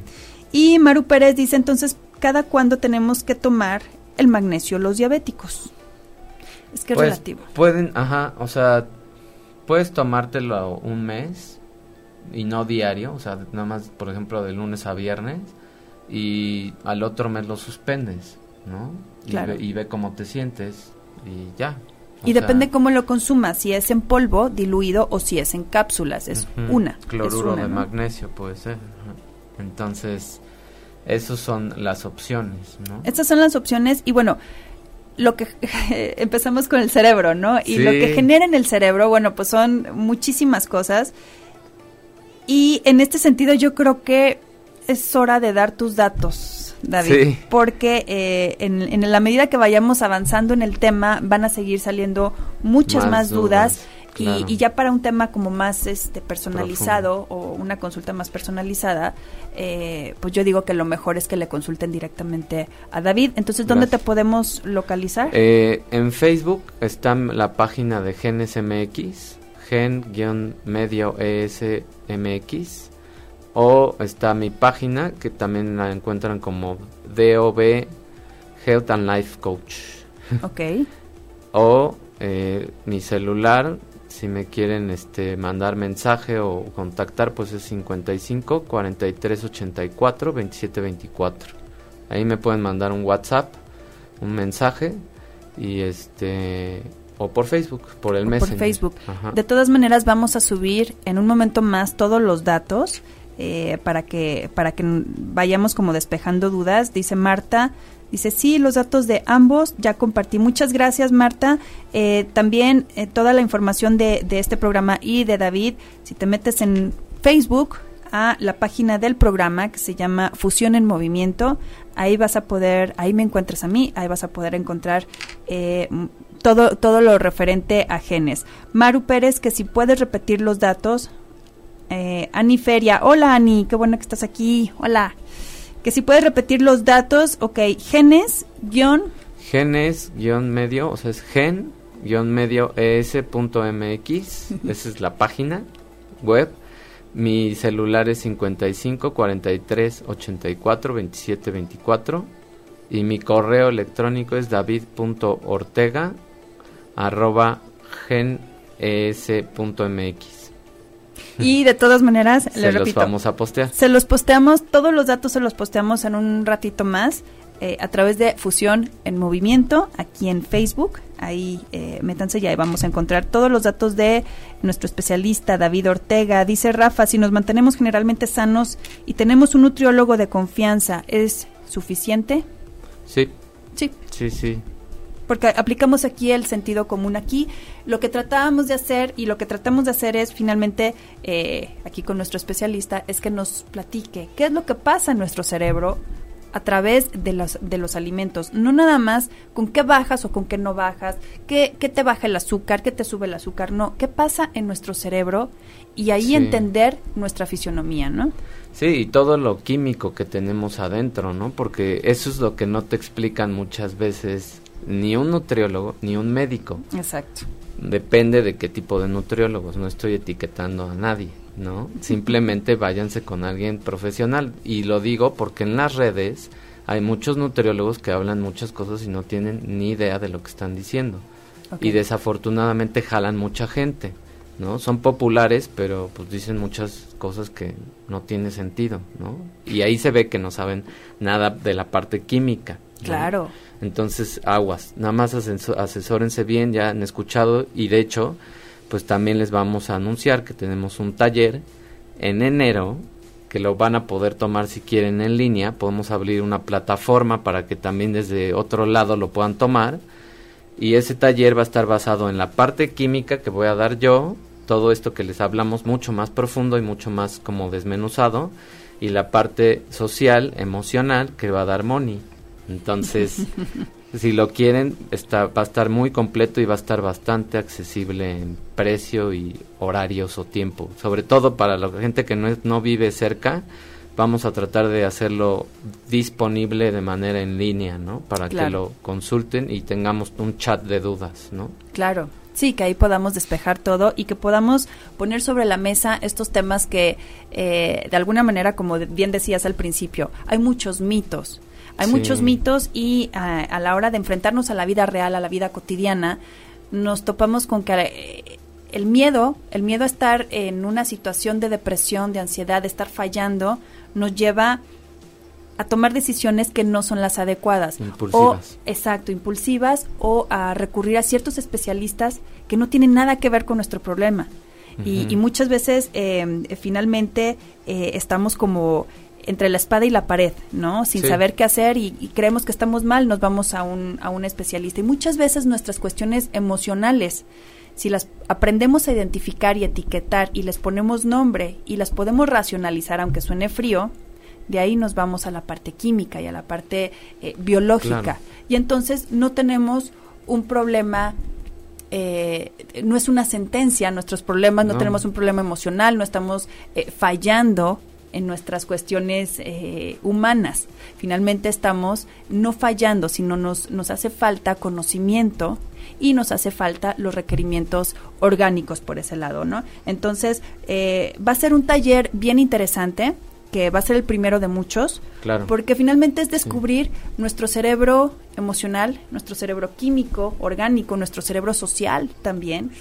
Y Maru Pérez dice entonces, ¿cada cuándo tenemos que tomar el magnesio los diabéticos? Es que es pues, relativo. Pueden, ajá, o sea, puedes tomártelo un mes y no diario, o sea, nada más, por ejemplo, de lunes a viernes y al otro mes lo suspendes, ¿no? y ve cómo te sientes y ya, y depende cómo lo consumas, si es en polvo, diluido o si es en cápsulas, es una. Cloruro de magnesio puede ser. Entonces, esas son las opciones, ¿no? Estas son las opciones y bueno, lo que empezamos con el cerebro, ¿no? Y lo que genera en el cerebro, bueno, pues son muchísimas cosas. Y en este sentido yo creo que es hora de dar tus datos David, porque eh, en, la medida que vayamos avanzando en el tema van a seguir saliendo muchas más, dudas. Y, ya para un tema como más este personalizado o una consulta más personalizada, eh, pues yo digo que lo mejor es que le consulten directamente a David. Entonces, ¿dónde te podemos localizar? Eh, en Facebook está la página de GenesMX, gen-medio ESMX o está mi página que también la encuentran como DOB Health and Life Coach. Ok. o eh, mi celular, si me quieren este mandar mensaje o contactar, pues es 55 43 84 27 24. Ahí me pueden mandar un WhatsApp, un mensaje y este o por Facebook, por el mes. Por Facebook. De todas maneras vamos a subir en un momento más todos los datos eh, para que para que vayamos como despejando dudas. Dice Marta, dice sí, los datos de ambos ya compartí. Muchas gracias Marta. Eh, también eh, toda la información de, de este programa y de David, si te metes en Facebook a la página del programa que se llama Fusión en Movimiento. Ahí vas a poder, ahí me encuentras a mí, ahí vas a poder encontrar todo, todo lo referente a genes. Maru Pérez, que si puedes repetir los datos, eh, Ani Feria. Hola Ani, qué bueno que estás aquí. Hola. Que si puedes repetir los datos, ok, genes, guion. Genes, guion medio, o sea, es gen, guion medio es.mx, esa es la página web. Mi celular es 55 43 84 27 24 y mi correo electrónico es david.ortega arroba genes.mx. Y de todas maneras, se los vamos a postear. Se los posteamos, todos los datos se los posteamos en un ratito más eh, a través de Fusión en Movimiento, aquí en Facebook. Ahí eh, métanse ya y vamos a encontrar todos los datos de nuestro especialista David Ortega. Dice Rafa, si nos mantenemos generalmente sanos y tenemos un nutriólogo de confianza, ¿es suficiente? Sí. Sí. Sí, sí porque aplicamos aquí el sentido común aquí. Lo que tratábamos de hacer y lo que tratamos de hacer es finalmente, eh, aquí con nuestro especialista, es que nos platique qué es lo que pasa en nuestro cerebro a través de los, de los alimentos, no nada más con qué bajas o con qué no bajas, qué, qué te baja el azúcar, qué te sube el azúcar, no, qué pasa en nuestro cerebro y ahí entender nuestra fisionomía, ¿no? Sí, y todo lo químico que tenemos adentro, ¿no? Porque eso es lo que no te explican muchas veces ni un nutriólogo ni un médico. Exacto. Depende de qué tipo de nutriólogos, no estoy etiquetando a nadie, ¿no? Simplemente váyanse con alguien profesional. Y lo digo porque en las redes hay muchos nutriólogos que hablan muchas cosas y no tienen ni idea de lo que están diciendo. Y desafortunadamente jalan mucha gente, ¿no? Son populares, pero pues dicen muchas cosas que no tiene sentido, ¿no? Y ahí se ve que no saben nada de la parte química. Claro. Entonces, aguas, nada más asesórense bien, ya han escuchado y de hecho, pues también les vamos a anunciar que tenemos un taller en enero que lo van a poder tomar si quieren en línea. Podemos abrir una plataforma para que también desde otro lado lo puedan tomar. Y ese taller va a estar basado en la parte química que voy a dar yo, todo esto que les hablamos mucho más profundo y mucho más como desmenuzado, y la parte social, emocional que va a dar Moni. Entonces, si lo quieren, está, va a estar muy completo y va a estar bastante accesible en precio y horarios o tiempo. Sobre todo para la gente que no, no vive cerca, vamos a tratar de hacerlo disponible de manera en línea, ¿no? Para que lo consulten y tengamos un chat de dudas, ¿no? Claro. Sí, que ahí podamos despejar todo y que podamos poner sobre la mesa estos temas que, eh, de alguna manera, como bien decías al principio, hay muchos mitos hay muchos mitos y ah, a la hora de enfrentarnos a la vida real, a la vida cotidiana, nos topamos con que eh, el miedo, el miedo a estar en una situación de depresión, de ansiedad, de estar fallando, nos lleva a tomar decisiones que no son las adecuadas. Impulsivas. exacto, impulsivas o a recurrir a ciertos especialistas que no tienen nada que ver con nuestro problema. y, muchas veces, eh, finalmente, eh, estamos como entre la espada y la pared, ¿no? Sin saber qué hacer y, creemos que estamos mal, nos vamos a un, a un especialista. Y muchas veces nuestras cuestiones emocionales, si las aprendemos a identificar y etiquetar y les ponemos nombre y las podemos racionalizar, aunque suene frío, de ahí nos vamos a la parte química y a la parte eh, biológica. Y entonces no tenemos un problema eh, no es una sentencia nuestros problemas, no, tenemos un problema emocional, no estamos eh, fallando en nuestras cuestiones eh, humanas. Finalmente estamos no fallando, sino nos, nos hace falta conocimiento y nos hace falta los requerimientos orgánicos por ese lado, ¿no? Entonces, eh, va a ser un taller bien interesante que va a ser el primero de muchos, claro. porque finalmente es descubrir nuestro cerebro emocional, nuestro cerebro químico, orgánico, nuestro cerebro social también,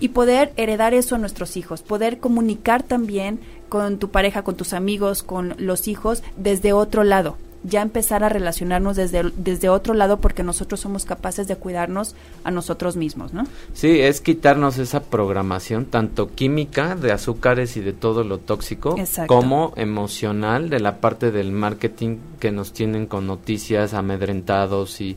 y poder heredar eso a nuestros hijos, poder comunicar también con tu pareja, con tus amigos, con los hijos, desde otro lado. Ya empezar a relacionarnos desde, desde otro lado porque nosotros somos capaces de cuidarnos a nosotros mismos, ¿no? Sí, es quitarnos esa programación, tanto química de azúcares y de todo lo tóxico, como emocional de la parte del marketing que nos tienen con noticias amedrentados y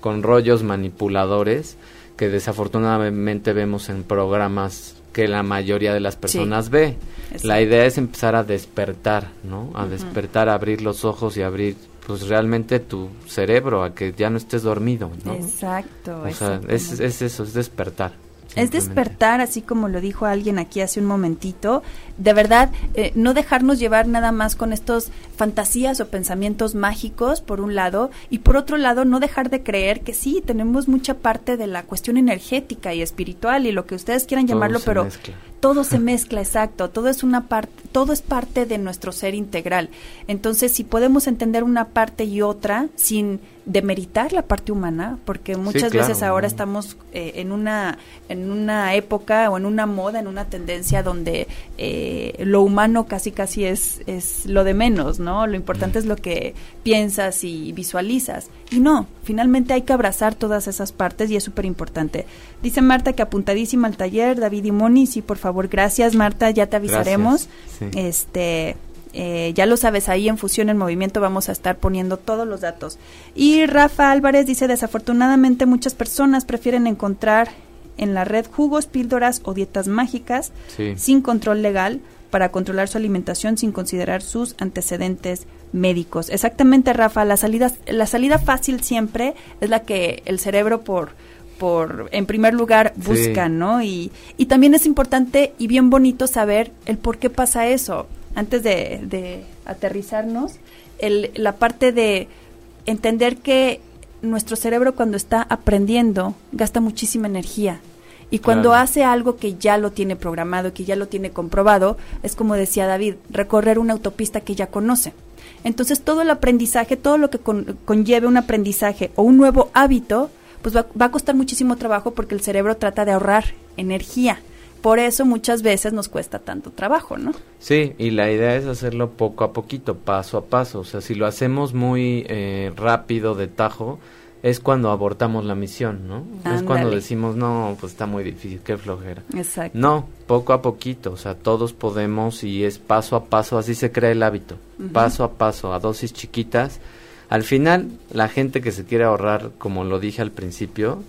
con rollos manipuladores que desafortunadamente vemos en programas que la mayoría de las personas ve. La idea es empezar a despertar, ¿no? A despertar, a abrir los ojos y abrir pues realmente tu cerebro a que ya no estés dormido, ¿no? Exacto. O sea, es, es eso, es despertar. Es despertar, así como lo dijo alguien aquí hace un momentito, de verdad, eh, no dejarnos llevar nada más con estos fantasías o pensamientos mágicos, por un lado, y por otro lado, no dejar de creer que sí, tenemos mucha parte de la cuestión energética y espiritual y lo que ustedes quieran llamarlo, pero todo se mezcla, exacto, todo es una parte, todo es parte de nuestro ser integral. Entonces, si podemos entender una parte y otra sin demeritar la parte humana, porque muchas veces ahora estamos eh, en una en una época o en una moda, en una tendencia donde eh, lo humano casi casi es es lo de menos, ¿no? Lo importante es lo que piensas y visualizas. Y no, finalmente hay que abrazar todas esas partes y es súper importante. Dice Marta que apuntadísima al taller, David y Moni, sí, por favor, gracias Marta, ya te avisaremos. Este, eh, ya lo sabes, ahí en Fusión en Movimiento vamos a estar poniendo todos los datos. Y Rafa Álvarez dice, desafortunadamente muchas personas prefieren encontrar en la red jugos, píldoras o dietas mágicas sin control legal para controlar su alimentación sin considerar sus antecedentes médicos. Exactamente, Rafa, la salida, la salida fácil siempre es la que el cerebro por por en primer lugar busca, ¿no? Y, y también es importante y bien bonito saber el por qué pasa eso. Antes de, de aterrizarnos, el, la parte de entender que nuestro cerebro cuando está aprendiendo gasta muchísima energía y cuando hace algo que ya lo tiene programado, que ya lo tiene comprobado, es como decía David, recorrer una autopista que ya conoce. Entonces todo el aprendizaje, todo lo que conlleve un aprendizaje o un nuevo hábito, pues va, a costar muchísimo trabajo porque el cerebro trata de ahorrar energía. Por eso muchas veces nos cuesta tanto trabajo, ¿no? Sí, y la idea es hacerlo poco a poquito, paso a paso. O sea, si lo hacemos muy eh, rápido, de tajo, es cuando abortamos la misión, ¿no? Es cuando decimos, no, pues está muy difícil, qué flojera. Exacto. No, poco a poquito, o sea, todos podemos y es paso a paso, así se crea el hábito, paso a paso, a dosis chiquitas. Al final, la gente que se quiere ahorrar, como lo dije al principio,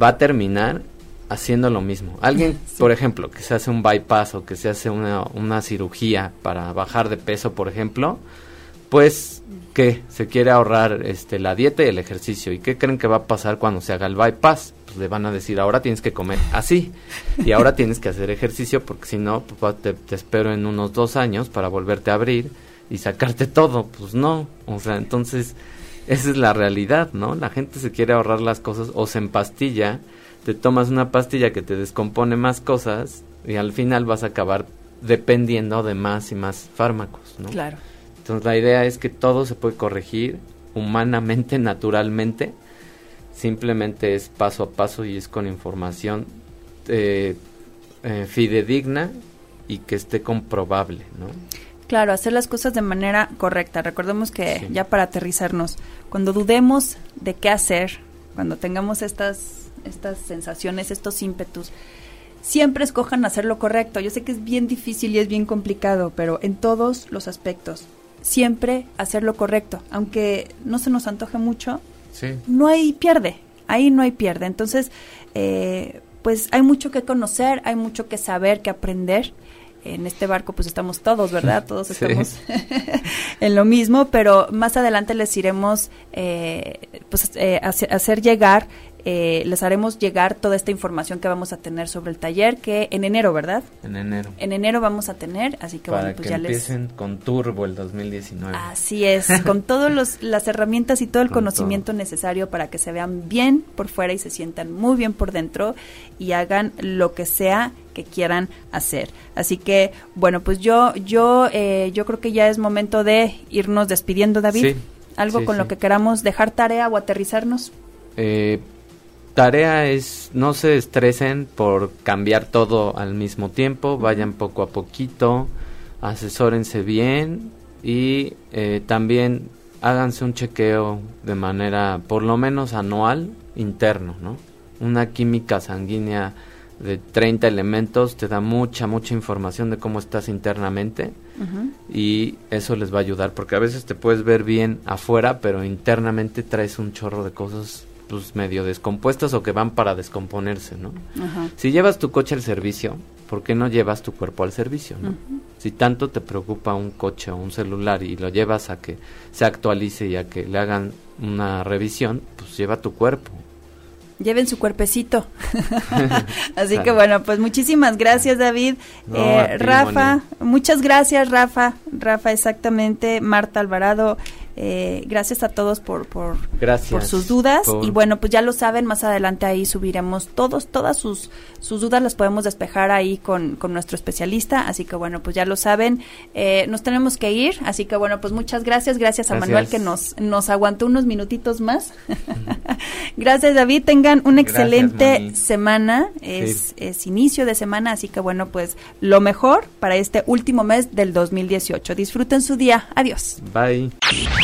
va a terminar haciendo lo mismo. Alguien, Sí. por ejemplo, que se hace un bypass o que se hace una, una cirugía para bajar de peso, por ejemplo, pues que se quiere ahorrar este la dieta y el ejercicio. ¿Y qué creen que va a pasar cuando se haga el bypass? Pues le van a decir, ahora tienes que comer así y ahora tienes que hacer ejercicio porque si no, pues, te espero en unos dos años para volverte a abrir y sacarte todo. Pues no, o sea, entonces esa es la realidad, ¿no? La gente se quiere ahorrar las cosas o se empastilla, te tomas una pastilla que te descompone más cosas y al final vas a acabar dependiendo de más y más fármacos, ¿no? Claro. Entonces la idea es que todo se puede corregir humanamente, naturalmente. Simplemente es paso a paso y es con información eh, eh, fidedigna y que esté comprobable, ¿no? Claro, hacer las cosas de manera correcta. Recordemos que Sí. ya para aterrizarnos, cuando dudemos de qué hacer, cuando tengamos estas, estas sensaciones, estos ímpetus, siempre escojan hacer lo correcto. Yo sé que es bien difícil y es bien complicado, pero en todos los aspectos, siempre hacer lo correcto. Aunque no se nos antoje mucho, Sí. no hay pierde, ahí no hay pierde. Entonces, eh, pues hay mucho que conocer, hay mucho que saber, que aprender. En este barco pues estamos todos, ¿verdad? Todos Sí. estamos en lo mismo, pero más adelante les iremos eh, pues eh, hace- hacer llegar, eh, les haremos llegar toda esta información que vamos a tener sobre el taller que en enero, ¿verdad? En enero. En enero vamos a tener, así que para bueno, pues que ya les... empiecen con Turbo el 2019. Así es, con todas las herramientas y todo el Con conocimiento necesario para que se vean bien por fuera y se sientan muy bien por dentro y hagan lo que sea que quieran hacer. Así que, bueno, pues yo, yo, eh, yo creo que ya es momento de irnos despidiendo, David. Sí, Algo sí, con lo que queramos dejar tarea o aterrizarnos. Eh, tarea es no se estresen por cambiar todo al mismo tiempo, vayan poco a poquito, asesórense bien y eh, también háganse un chequeo de manera por lo menos anual interno, ¿no? Una química sanguínea de 30 elementos te da mucha, mucha información de cómo estás internamente y eso les va a ayudar porque a veces te puedes ver bien afuera pero internamente traes un chorro de cosas pues medio descompuestas o que van para descomponerse, ¿no? Ajá. Si llevas tu coche al servicio, ¿por qué no llevas tu cuerpo al servicio, no? Si tanto te preocupa un coche o un celular y lo llevas a que se actualice y a que le hagan una revisión, pues lleva tu cuerpo. Lleven su cuerpecito. Así que bueno, pues muchísimas gracias David. No, Eh, ti, Rafa, muchas gracias Rafa. Rafa, exactamente. Marta Alvarado, eh, gracias a todos por, por, Gracias. por sus dudas. por- Y bueno, pues ya lo saben, más adelante ahí subiremos todos, todas sus, sus dudas las podemos despejar ahí con, con nuestro especialista. Así que bueno, pues ya lo saben. Eh, nos tenemos que ir. Así que bueno, pues muchas gracias. Gracias a Gracias. Manuel que nos, nos aguantó unos minutitos más. gracias David. Tengan una excelente semana. Es, Sí. es inicio de semana. Así que bueno, pues lo mejor para este último mes del 2018. Disfruten su día. Adiós. Bye.